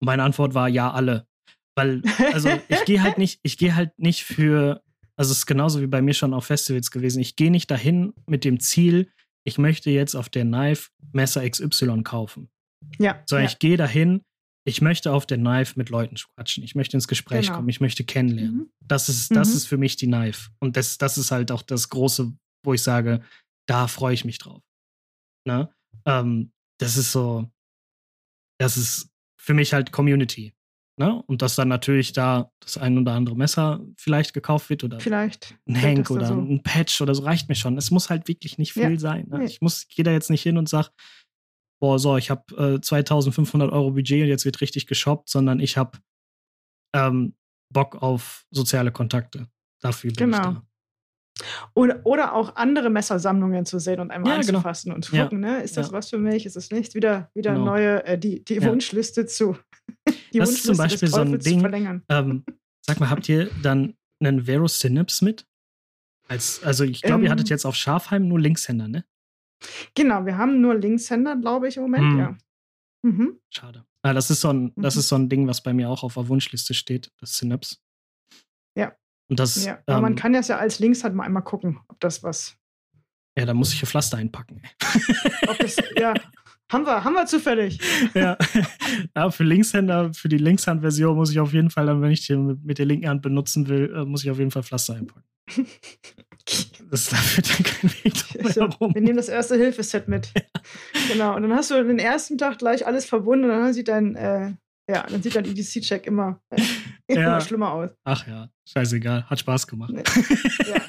Und meine Antwort war ja, alle. Weil, also ich gehe halt nicht, ich gehe halt nicht für, also es ist genauso wie bei mir schon auf Festivals gewesen. Ich gehe nicht dahin mit dem Ziel, ich möchte jetzt auf der Knife Messer XY kaufen. Ja. Sondern ja. ich gehe dahin, ich möchte auf der Knife mit Leuten quatschen. Ich möchte ins Gespräch genau. kommen. Ich möchte kennenlernen. Mhm. Das ist, das mhm. ist für mich die Knife. Und das, das ist halt auch das Große, wo ich sage, da freue ich mich drauf. Ne? Ähm, das ist so, das ist für mich halt Community. Ne? Und dass dann natürlich da das ein oder andere Messer vielleicht gekauft wird oder vielleicht ein Hank oder so. ein Patch oder so reicht mir schon. Es muss halt wirklich nicht viel ja. sein. Ne? Nee. Ich muss, gehe da jetzt nicht hin und sage, boah, so, ich habe äh, 2500 Euro Budget und jetzt wird richtig geshoppt, sondern ich habe ähm, Bock auf soziale Kontakte. Dafür bin genau. ich da. Oder, oder auch andere Messersammlungen zu sehen und einmal ja, genau. anzufassen genau. und zu gucken, ja. ne? ist das ja. was für mich, ist es nicht? Wieder, wieder genau. neue, äh, die, die Wunschliste zu. Die das Wunschliste ist zum Beispiel so ein Ding. Ähm, sag mal, habt ihr dann einen Vero Synapse mit? Als, also ich glaube, ähm, ihr hattet jetzt auf Schafheim nur Linkshänder, ne? Genau, wir haben nur Linkshänder, glaube ich, im Moment, hm. ja. Mhm. Schade. Ah, das, ist so ein, das mhm. ist so ein Ding, was bei mir auch auf der Wunschliste steht, das Synapse. Ja. Und das, ja, aber ähm, man kann das ja als Links halt mal einmal gucken, ob das was. Ja, da muss ich ein Pflaster einpacken. das, ja, haben wir, haben wir zufällig. ja. ja, für Linkshänder, für die Linkshand-Version muss ich auf jeden Fall, dann, wenn ich den mit der linken Hand benutzen will, äh, muss ich auf jeden Fall Pflaster einpacken. das dafür dann kein Weg so, Wir nehmen das erste Hilfeset mit. Ja. Genau. Und dann hast du den ersten Tag gleich alles verbunden und dann sieht dein, äh, ja, dann sieht dein EDC-Check immer, äh, immer ja. schlimmer aus. Ach ja, scheißegal. Hat Spaß gemacht. Ja.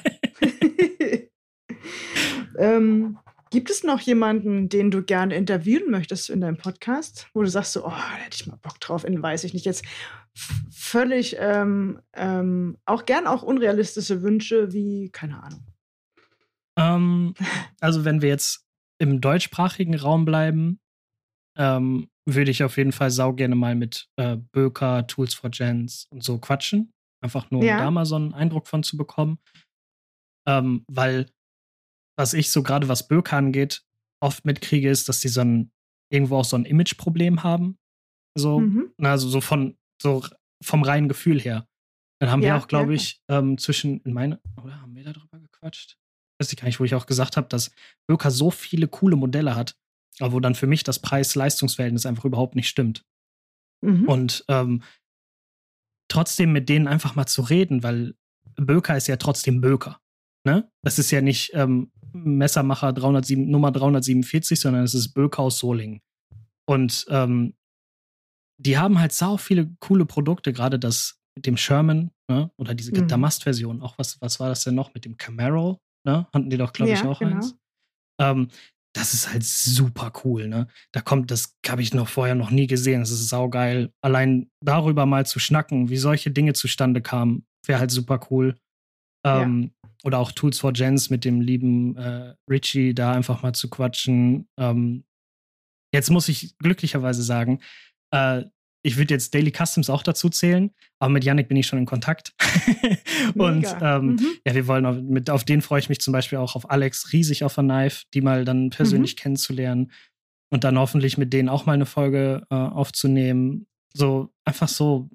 ähm, gibt es noch jemanden, den du gerne interviewen möchtest in deinem Podcast, wo du sagst so, oh, da hätte ich mal Bock drauf, in, weiß ich nicht, jetzt völlig, ähm, ähm, auch gern auch unrealistische Wünsche wie, keine Ahnung. Ähm, also wenn wir jetzt im deutschsprachigen Raum bleiben, ähm, würde ich auf jeden Fall sau gerne mal mit äh, Böker, Tools for Gens und so quatschen. Einfach nur, ja. um da mal so einen Eindruck von zu bekommen. Ähm, weil, was ich so gerade was Böker angeht, oft mitkriege, ist, dass die so ein, irgendwo auch so ein Imageproblem haben. So, mhm. also so von, so vom reinen Gefühl her. Dann haben ja, wir auch, glaube ja. ich, ähm, zwischen, in meine, oder haben wir darüber gequatscht? Weiß ich gar nicht, wo ich auch gesagt habe, dass Böker so viele coole Modelle hat, aber wo dann für mich das Preis-Leistungs-Verhältnis einfach überhaupt nicht stimmt. Mhm. Und ähm, trotzdem mit denen einfach mal zu reden, weil Böker ist ja trotzdem Böker. Ne? Das ist ja nicht, ähm, Messermacher 307, Nummer 347, sondern es ist Böckhaus Soling. Und ähm, die haben halt sau viele coole Produkte, gerade das mit dem Sherman ne? oder diese mhm. Damast-Version. Auch was, was war das denn noch mit dem Camaro? Ne? Hatten die doch, glaube ja, ich, auch genau. eins. Ähm, das ist halt super cool, ne? Da kommt, das habe ich noch vorher noch nie gesehen. Das ist saugeil. Allein darüber mal zu schnacken, wie solche Dinge zustande kamen, wäre halt super cool. Ähm, ja. Oder auch Tools for Gens mit dem lieben äh, Richie da einfach mal zu quatschen. Ähm, jetzt muss ich glücklicherweise sagen, äh, ich würde jetzt Daily Customs auch dazu zählen, aber mit Yannick bin ich schon in Kontakt. und ähm, mhm. ja, wir wollen auf, mit, auf den freue ich mich zum Beispiel auch auf Alex riesig auf der Knife, die mal dann persönlich mhm. kennenzulernen und dann hoffentlich mit denen auch mal eine Folge äh, aufzunehmen. So einfach so,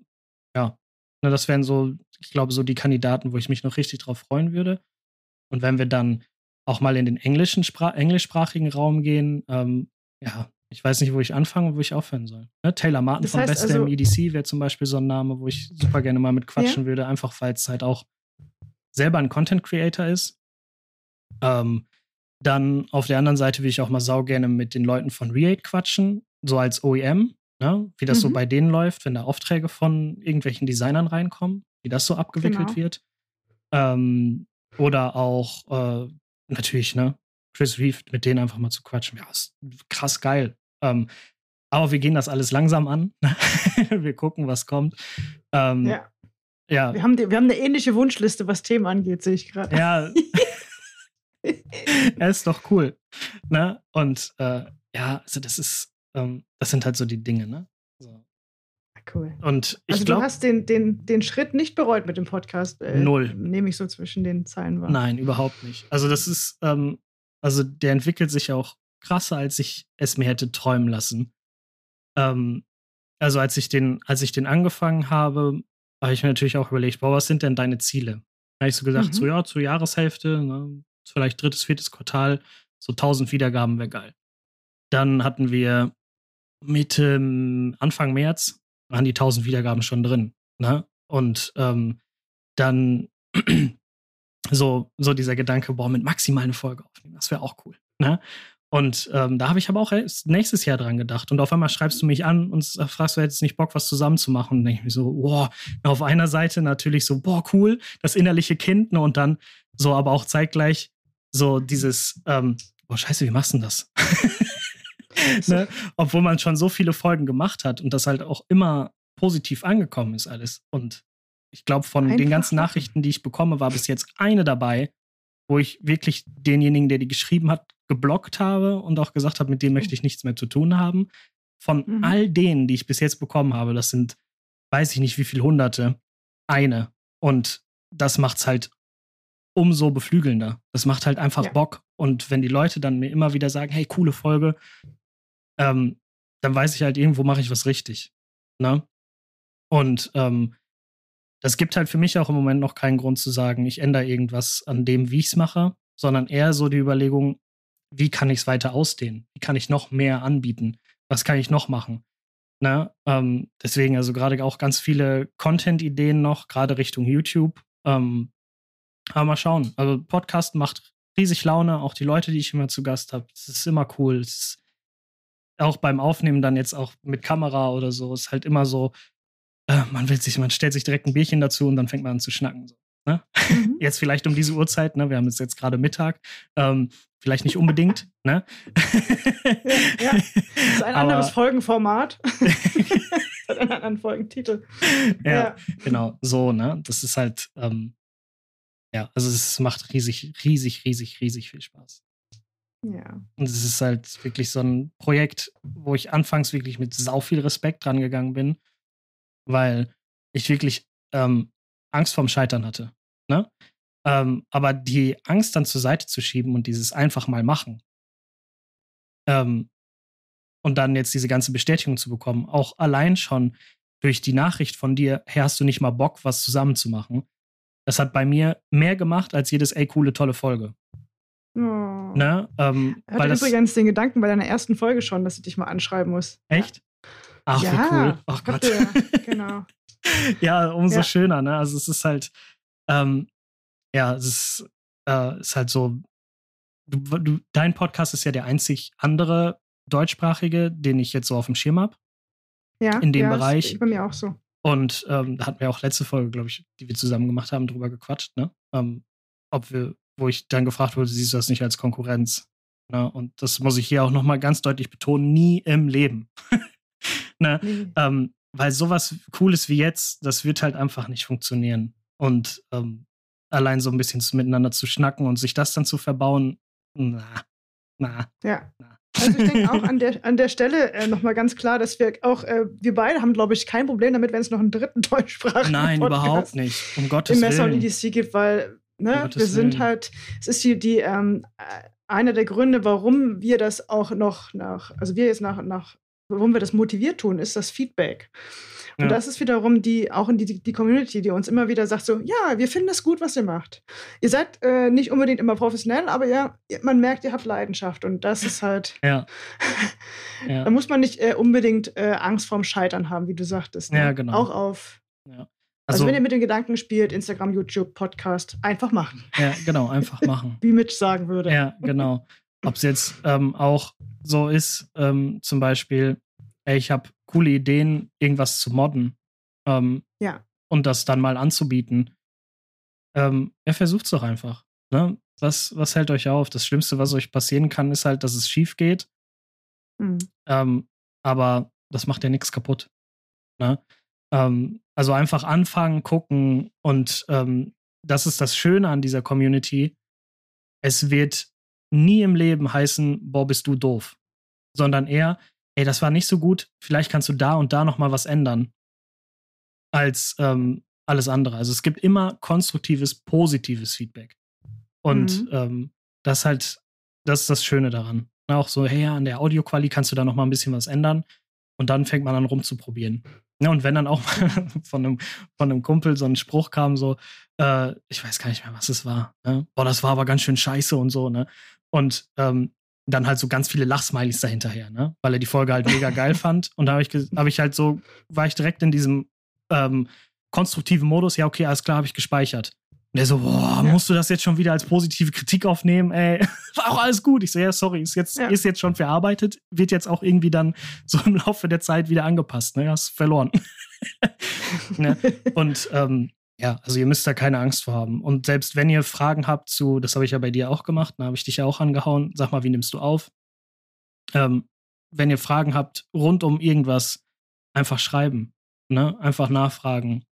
ja, ne, das wären so, ich glaube, so die Kandidaten, wo ich mich noch richtig drauf freuen würde. Und wenn wir dann auch mal in den englischen Spra englischsprachigen Raum gehen, ähm, ja, ich weiß nicht, wo ich anfange und wo ich aufhören soll. Ne? Taylor Martin das von Best also, EDC wäre zum Beispiel so ein Name, wo ich super gerne mal mit quatschen ja. würde, einfach weil es halt auch selber ein Content Creator ist. Ähm, dann auf der anderen Seite will ich auch mal sau gerne mit den Leuten von Reate quatschen, so als OEM, ne? wie das mhm. so bei denen läuft, wenn da Aufträge von irgendwelchen Designern reinkommen, wie das so abgewickelt genau. wird. Ähm, oder auch äh, natürlich, ne, Chris Reeve, mit denen einfach mal zu quatschen. Ja, ist krass geil. Ähm, aber wir gehen das alles langsam an. wir gucken, was kommt. Ähm, ja. ja. Wir haben, die, wir haben eine ähnliche Wunschliste, was Themen angeht, sehe ich gerade. Ja. er ist doch cool. Ne? Und äh, ja, also das ist, ähm, das sind halt so die Dinge, ne? So. Cool. Und ich also glaub, du hast den, den, den Schritt nicht bereut mit dem Podcast. Äh, null. Nehme ich so zwischen den Zeilen wahr. Nein, überhaupt nicht. Also das ist, ähm, also der entwickelt sich auch krasser, als ich es mir hätte träumen lassen. Ähm, also als ich den, als ich den angefangen habe, habe ich mir natürlich auch überlegt, boah, was sind denn deine Ziele? Da habe ich so gesagt, mhm. so ja, zur Jahreshälfte, ne, vielleicht drittes, viertes Quartal, so 1000 Wiedergaben wäre geil. Dann hatten wir Mitte, Anfang März, waren die 1000 Wiedergaben schon drin. Ne? Und ähm, dann so, so dieser Gedanke, boah, mit maximal eine Folge aufnehmen, das wäre auch cool. Ne? Und ähm, da habe ich aber auch nächstes Jahr dran gedacht. Und auf einmal schreibst du mich an und fragst, du hättest nicht Bock, was zusammen zu machen. Und denke ich mir so, boah, auf einer Seite natürlich so, boah, cool, das innerliche Kind, ne? Und dann so, aber auch zeitgleich so dieses, ähm, boah, scheiße, wie machst du denn das? ne? Obwohl man schon so viele Folgen gemacht hat und das halt auch immer positiv angekommen ist alles. Und ich glaube, von Einfach den ganzen Nachrichten, die ich bekomme, war bis jetzt eine dabei, wo ich wirklich denjenigen, der die geschrieben hat, geblockt habe und auch gesagt habe, mit dem möchte ich nichts mehr zu tun haben. Von mhm. all denen, die ich bis jetzt bekommen habe, das sind, weiß ich nicht wie viele Hunderte, eine. Und das macht's halt umso beflügelnder. Das macht halt einfach ja. Bock. Und wenn die Leute dann mir immer wieder sagen, hey, coole Folge, ähm, dann weiß ich halt, irgendwo mache ich was richtig. Ne? Und ähm, das gibt halt für mich auch im Moment noch keinen Grund zu sagen, ich ändere irgendwas an dem, wie ich es mache, sondern eher so die Überlegung, wie kann ich es weiter ausdehnen? Wie kann ich noch mehr anbieten? Was kann ich noch machen? Ne? Ähm, deswegen also gerade auch ganz viele Content-Ideen noch, gerade Richtung YouTube. Ähm, aber mal schauen. Also Podcast macht riesig Laune, auch die Leute, die ich immer zu Gast habe. Es ist immer cool. Ist auch beim Aufnehmen dann jetzt auch mit Kamera oder so, ist halt immer so, äh, man will sich, man stellt sich direkt ein Bierchen dazu und dann fängt man an zu schnacken. So, ne? mhm. Jetzt vielleicht um diese Uhrzeit, ne? Wir haben jetzt, jetzt gerade Mittag. Ähm, vielleicht nicht unbedingt, ne? ja, das ist ein Aber, anderes Folgenformat. hat einen anderen Folgentitel. Ja, ja, genau, so, ne? Das ist halt, ähm, ja, also es macht riesig, riesig, riesig, riesig viel Spaß. Ja. Und es ist halt wirklich so ein Projekt, wo ich anfangs wirklich mit sau viel Respekt dran gegangen bin weil ich wirklich ähm, Angst vorm Scheitern hatte. Ne? Ähm, aber die Angst dann zur Seite zu schieben und dieses einfach mal machen ähm, und dann jetzt diese ganze Bestätigung zu bekommen, auch allein schon durch die Nachricht von dir, hey, hast du nicht mal Bock, was zusammen zu machen? Das hat bei mir mehr gemacht als jedes, ey, coole, tolle Folge. Oh. Ne? Ähm, ich hatte übrigens den Gedanken bei deiner ersten Folge schon, dass ich dich mal anschreiben muss. Echt? Ach, ja, wie cool. Ach Gott. Ja, genau. ja, umso ja. schöner, ne? Also es ist halt, ähm, ja, es ist, äh, ist halt so, du, du, dein Podcast ist ja der einzig andere deutschsprachige, den ich jetzt so auf dem Schirm habe. Ja. In dem ja, Bereich. Ist bei mir auch so. Und ähm, da hatten wir auch letzte Folge, glaube ich, die wir zusammen gemacht haben, drüber gequatscht, ne? Ähm, ob wir, wo ich dann gefragt wurde, siehst du das nicht als Konkurrenz? Ne? Und das muss ich hier auch nochmal ganz deutlich betonen, nie im Leben. ne? Nee. Ähm, weil sowas Cooles wie jetzt, das wird halt einfach nicht funktionieren. Und ähm, allein so ein bisschen miteinander zu schnacken und sich das dann zu verbauen, na, na. Ja. Na. Also ich denke auch an der, an der Stelle äh, nochmal ganz klar, dass wir auch, äh, wir beide haben, glaube ich, kein Problem damit, wenn es noch einen dritten deutschsprachigen Nein, Podcast überhaupt nicht. Um Gottes im Messer Willen. und EDC gibt, weil ne, wir sind Willen. halt, es ist hier die, ähm, äh, einer der Gründe, warum wir das auch noch nach, also wir jetzt nach, nach warum wir das motiviert tun, ist das Feedback. Und ja. das ist wiederum die, auch in die, die Community, die uns immer wieder sagt: so, ja, wir finden das gut, was ihr macht. Ihr seid äh, nicht unbedingt immer professionell, aber ja, man merkt, ihr habt Leidenschaft. Und das ist halt. Ja. ja. da muss man nicht äh, unbedingt äh, Angst vorm Scheitern haben, wie du sagtest. Ne? Ja, genau. Auch auf. Ja. Also, also, wenn ihr mit den Gedanken spielt, Instagram, YouTube, Podcast, einfach machen. Ja, genau, einfach machen. Wie Mitch sagen würde. Ja, genau. Ob es jetzt ähm, auch so ist, ähm, zum Beispiel, ey, ich habe coole Ideen, irgendwas zu modden. Ähm, ja. Und das dann mal anzubieten. Ähm, ja, versucht's doch einfach. Ne? Was, was hält euch auf? Das Schlimmste, was euch passieren kann, ist halt, dass es schief geht. Mhm. Ähm, aber das macht ja nichts kaputt. Ne? Ähm, also einfach anfangen, gucken und ähm, das ist das Schöne an dieser Community. Es wird nie im Leben heißen, boah, bist du doof, sondern eher, ey, das war nicht so gut, vielleicht kannst du da und da noch mal was ändern als ähm, alles andere. Also es gibt immer konstruktives, positives Feedback. Und mhm. ähm, das halt, das ist das Schöne daran. Auch so, hey, an der Audioqualität kannst du da noch mal ein bisschen was ändern. Und dann fängt man an rumzuprobieren. Ja, und wenn dann auch von einem, von einem Kumpel so ein Spruch kam, so, äh, ich weiß gar nicht mehr, was es war. Ne? Boah, das war aber ganz schön scheiße und so, ne? Und ähm, dann halt so ganz viele Lachsmilies dahinterher, ne? Weil er die Folge halt mega geil fand. Und da habe ich, hab ich halt so, war ich direkt in diesem ähm, konstruktiven Modus, ja, okay, alles klar, habe ich gespeichert. Und er so, boah, musst du das jetzt schon wieder als positive Kritik aufnehmen? Ey, war auch alles gut. Ich so, ja, sorry, ist jetzt, ja. ist jetzt schon verarbeitet, wird jetzt auch irgendwie dann so im Laufe der Zeit wieder angepasst. Ne? Hast verloren. ne? Und ähm, ja, also ihr müsst da keine Angst vor haben. Und selbst wenn ihr Fragen habt zu, das habe ich ja bei dir auch gemacht, da habe ich dich ja auch angehauen, sag mal, wie nimmst du auf? Ähm, wenn ihr Fragen habt rund um irgendwas, einfach schreiben. Ne? Einfach nachfragen.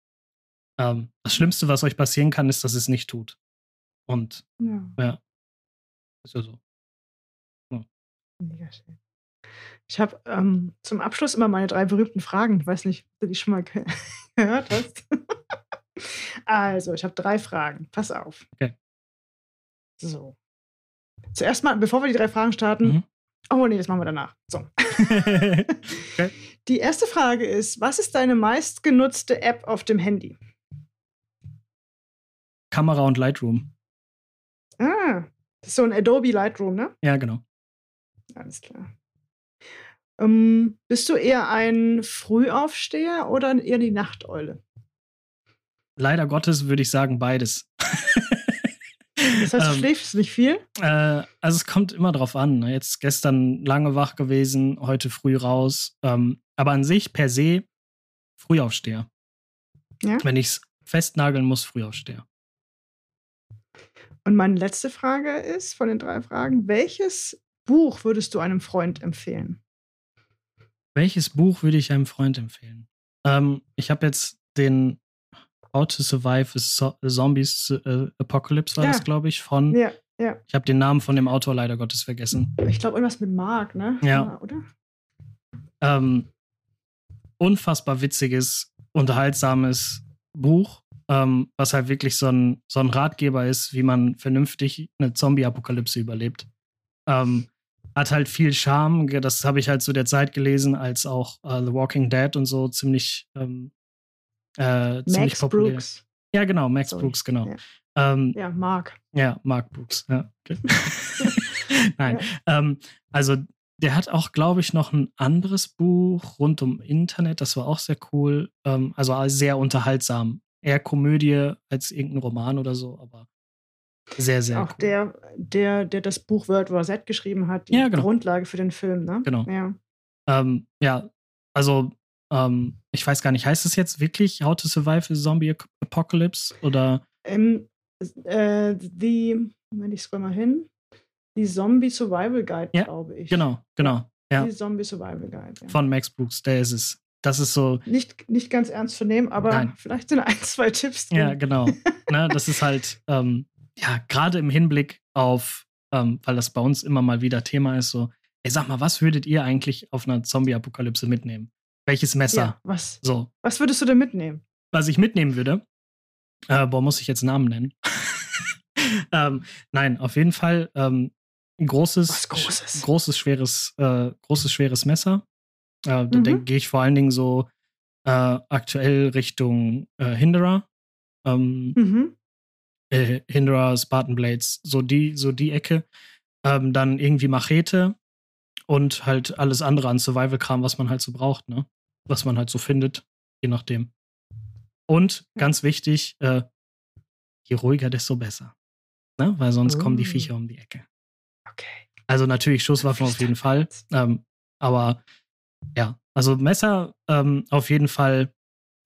Ähm, das Schlimmste, was euch passieren kann, ist, dass es nicht tut. Und ja, ja ist ja so. Ja. Mega schön. Ich habe ähm, zum Abschluss immer meine drei berühmten Fragen. Ich weiß nicht, ob du die schon mal ge gehört hast. Also, ich habe drei Fragen. Pass auf. Okay. So. Zuerst mal, bevor wir die drei Fragen starten. Mhm. Oh, nee, das machen wir danach. So. okay. Die erste Frage ist: Was ist deine meistgenutzte App auf dem Handy? Kamera und Lightroom. Ah, das ist so ein Adobe Lightroom, ne? Ja, genau. Alles klar. Ähm, bist du eher ein Frühaufsteher oder eher die Nachteule? Leider Gottes würde ich sagen beides. Das heißt, du ähm, schläfst nicht viel? Äh, also es kommt immer drauf an. Ne? Jetzt gestern lange wach gewesen, heute früh raus. Ähm, aber an sich per se Frühaufsteher. Ja? Wenn ich es festnageln muss, Frühaufsteher. Und meine letzte Frage ist von den drei Fragen: Welches Buch würdest du einem Freund empfehlen? Welches Buch würde ich einem Freund empfehlen? Ähm, ich habe jetzt den How to Survive a Zombies uh, Apocalypse war ja. das, glaube ich, von. Ja, ja. Ich habe den Namen von dem Autor leider Gottes vergessen. Ich glaube, irgendwas mit Mark, ne? Ja. Oder? Ähm, unfassbar witziges, unterhaltsames Buch, ähm, was halt wirklich so ein, so ein Ratgeber ist, wie man vernünftig eine Zombie-Apokalypse überlebt. Ähm, hat halt viel Charme. Das habe ich halt zu der Zeit gelesen, als auch uh, The Walking Dead und so ziemlich ähm, äh, ziemlich Max populär. Brooks. Ja, genau, Max Sorry. Brooks, genau. Ja, ähm, ja Mark. Ja, Mark Brooks, ja. Okay. Nein, ja. Ähm, also der hat auch, glaube ich, noch ein anderes Buch rund um Internet, das war auch sehr cool. Ähm, also sehr unterhaltsam. Eher Komödie als irgendein Roman oder so, aber Sehr, sehr Auch cool. der, der, der das Buch World War Z geschrieben hat, die ja, genau. Grundlage für den Film, ne? Genau. Ja, ähm, ja also ähm, ich weiß gar nicht, heißt es jetzt wirklich How to Survive a Zombie Apocalypse oder? Ähm, äh, die, Moment, ich scroll mal hin. Die Zombie Survival Guide, ja, glaube ich. Genau, genau. Ja. Die Zombie Survival Guide. Ja. Von Max Brooks, der ist es. Das ist so. Nicht, nicht ganz ernst zu nehmen, aber Nein. vielleicht sind ein, zwei Tipps drin. Ja, genau. ne, das ist halt, ähm, ja, gerade im Hinblick auf, ähm, weil das bei uns immer mal wieder Thema ist, so, ey, sag mal, was würdet ihr eigentlich auf einer Zombie-Apokalypse mitnehmen? Welches Messer? Ja, was? So. Was würdest du denn mitnehmen? Was ich mitnehmen würde? Äh, boah, muss ich jetzt Namen nennen? ähm, nein, auf jeden Fall ähm, ein großes, großes, großes, schweres, äh, großes, schweres Messer. Äh, mhm. Da gehe ich vor allen Dingen so äh, aktuell Richtung äh, Hinderer. Ähm, mhm. Äh, Hinderer, Spartan Blades, so die, so die Ecke. Ähm, dann irgendwie Machete und halt alles andere an Survival-Kram, was man halt so braucht, ne? Was man halt so findet, je nachdem. Und ganz wichtig, äh, je ruhiger, desto besser. Ne? Weil sonst oh. kommen die oh. Viecher um die Ecke. Okay. Also natürlich Schusswaffen auf jeden Fall. Ähm, aber ja, also Messer ähm, auf jeden Fall.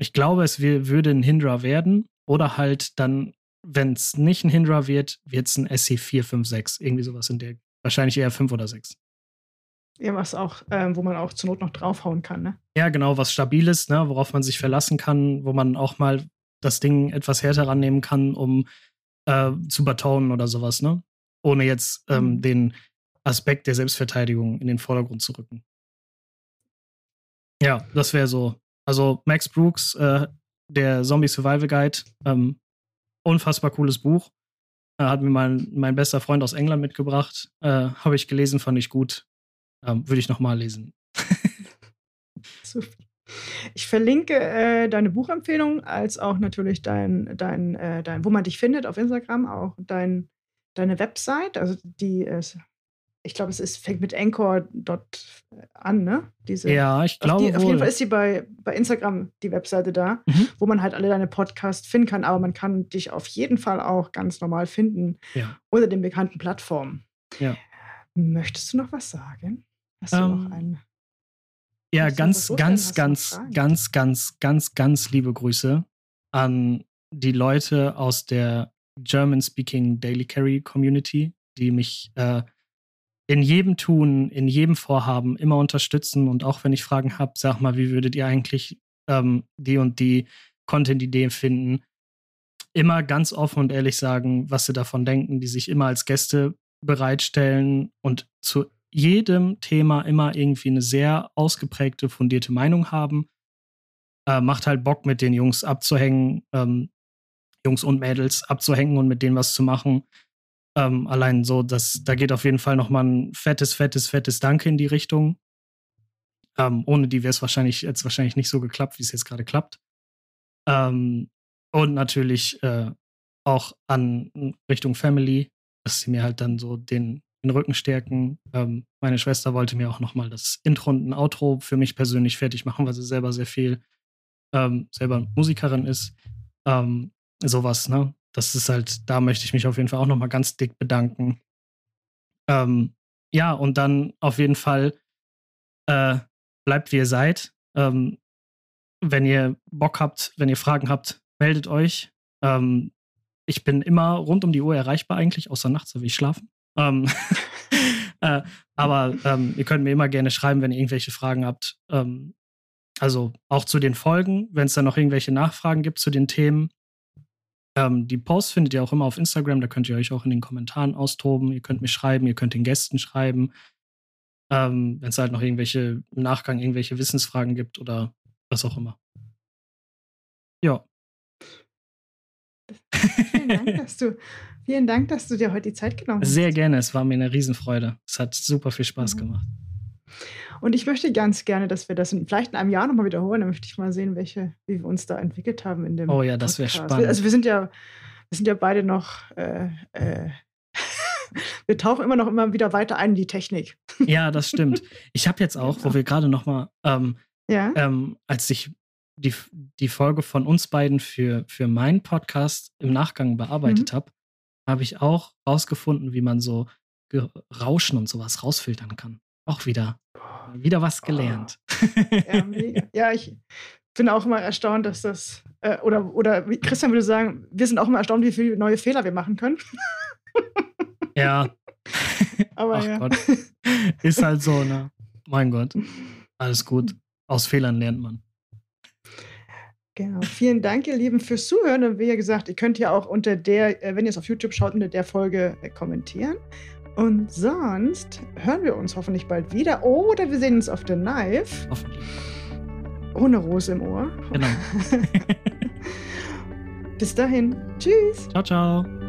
Ich glaube, es würde ein Hindra werden. Oder halt dann, wenn es nicht ein Hindra wird, wird es ein SC4, 5, 6. Irgendwie sowas in der. Wahrscheinlich eher 5 oder 6. Ja, was auch, ähm, wo man auch zur Not noch draufhauen kann, ne? Ja, genau, was Stabiles, ne, worauf man sich verlassen kann, wo man auch mal das Ding etwas härter rannehmen kann, um äh, zu batonen oder sowas, ne? Ohne jetzt ähm, mhm. den Aspekt der Selbstverteidigung in den Vordergrund zu rücken. Ja, das wäre so. Also Max Brooks, äh, der Zombie Survival Guide, ähm, unfassbar cooles Buch. Äh, hat mir mein, mein bester Freund aus England mitgebracht. Äh, Habe ich gelesen, fand ich gut. Ähm, Würde ich nochmal lesen. Ich verlinke äh, deine Buchempfehlung als auch natürlich dein, dein, äh, dein, wo man dich findet auf Instagram, auch dein, deine Website. Also die ist, ich glaube, es ist, fängt mit Anchor dort an, ne? Diese, ja, ich glaube. Die, auf jeden Fall ist sie bei, bei Instagram die Webseite da, mhm. wo man halt alle deine Podcasts finden kann, aber man kann dich auf jeden Fall auch ganz normal finden ja. unter den bekannten Plattformen. Ja. Möchtest du noch was sagen? Hast du ähm, noch einen? Ja, ganz, ganz, ganz, ganz, ganz, ganz, ganz liebe Grüße an die Leute aus der German-Speaking Daily Carry Community, die mich äh, in jedem Tun, in jedem Vorhaben immer unterstützen. Und auch wenn ich Fragen habe, sag mal, wie würdet ihr eigentlich ähm, die und die Content-Ideen finden? Immer ganz offen und ehrlich sagen, was sie davon denken, die sich immer als Gäste bereitstellen und zu jedem Thema immer irgendwie eine sehr ausgeprägte, fundierte Meinung haben. Äh, macht halt Bock, mit den Jungs abzuhängen, ähm, Jungs und Mädels abzuhängen und mit denen was zu machen. Ähm, allein so, dass da geht auf jeden Fall nochmal ein fettes, fettes, fettes Danke in die Richtung. Ähm, ohne die wäre es wahrscheinlich jetzt wahrscheinlich nicht so geklappt, wie es jetzt gerade klappt. Ähm, und natürlich äh, auch an Richtung Family, dass sie mir halt dann so den den Rücken stärken. Ähm, meine Schwester wollte mir auch nochmal das Intro und ein Outro für mich persönlich fertig machen, weil sie selber sehr viel ähm, selber Musikerin ist. Ähm, sowas, ne? Das ist halt, da möchte ich mich auf jeden Fall auch nochmal ganz dick bedanken. Ähm, ja, und dann auf jeden Fall äh, bleibt wie ihr seid. Ähm, wenn ihr Bock habt, wenn ihr Fragen habt, meldet euch. Ähm, ich bin immer rund um die Uhr erreichbar eigentlich, außer nachts, so wie ich schlafen. Ähm, äh, aber ähm, ihr könnt mir immer gerne schreiben, wenn ihr irgendwelche Fragen habt. Ähm, also auch zu den Folgen, wenn es dann noch irgendwelche Nachfragen gibt zu den Themen. Ähm, die Posts findet ihr auch immer auf Instagram, da könnt ihr euch auch in den Kommentaren austoben. Ihr könnt mir schreiben, ihr könnt den Gästen schreiben. Ähm, wenn es halt noch irgendwelche im Nachgang irgendwelche Wissensfragen gibt oder was auch immer. Ja. Vielen Dank, dass du Vielen Dank, dass du dir heute die Zeit genommen hast. Sehr gerne, es war mir eine Riesenfreude. Es hat super viel Spaß mhm. gemacht. Und ich möchte ganz gerne, dass wir das in, vielleicht in einem Jahr nochmal wiederholen. Dann möchte ich mal sehen, welche, wie wir uns da entwickelt haben in dem. Oh ja, das wäre spannend. Also wir sind ja, wir sind ja beide noch. Äh, äh, wir tauchen immer noch immer wieder weiter ein in die Technik. Ja, das stimmt. Ich habe jetzt auch, genau. wo wir gerade nochmal, ähm, ja? ähm, als ich die, die Folge von uns beiden für, für meinen Podcast im Nachgang bearbeitet mhm. habe, habe ich auch rausgefunden, wie man so Rauschen und sowas rausfiltern kann. Auch wieder, wieder was gelernt. Oh. Ja, ja, ich bin auch immer erstaunt, dass das, äh, oder, oder Christian würde sagen, wir sind auch immer erstaunt, wie viele neue Fehler wir machen können. Ja. Aber Ach ja. Gott. Ist halt so, ne? Mein Gott. Alles gut. Aus Fehlern lernt man. Genau. Vielen Dank, ihr Lieben, fürs Zuhören. Und wie gesagt, ihr könnt ja auch unter der, äh, wenn ihr es auf YouTube schaut, unter der Folge äh, kommentieren. Und sonst hören wir uns hoffentlich bald wieder. Oder wir sehen uns auf der Knife. Hoffentlich. Ohne Rose im Ohr. Genau. Bis dahin. Tschüss. Ciao, ciao.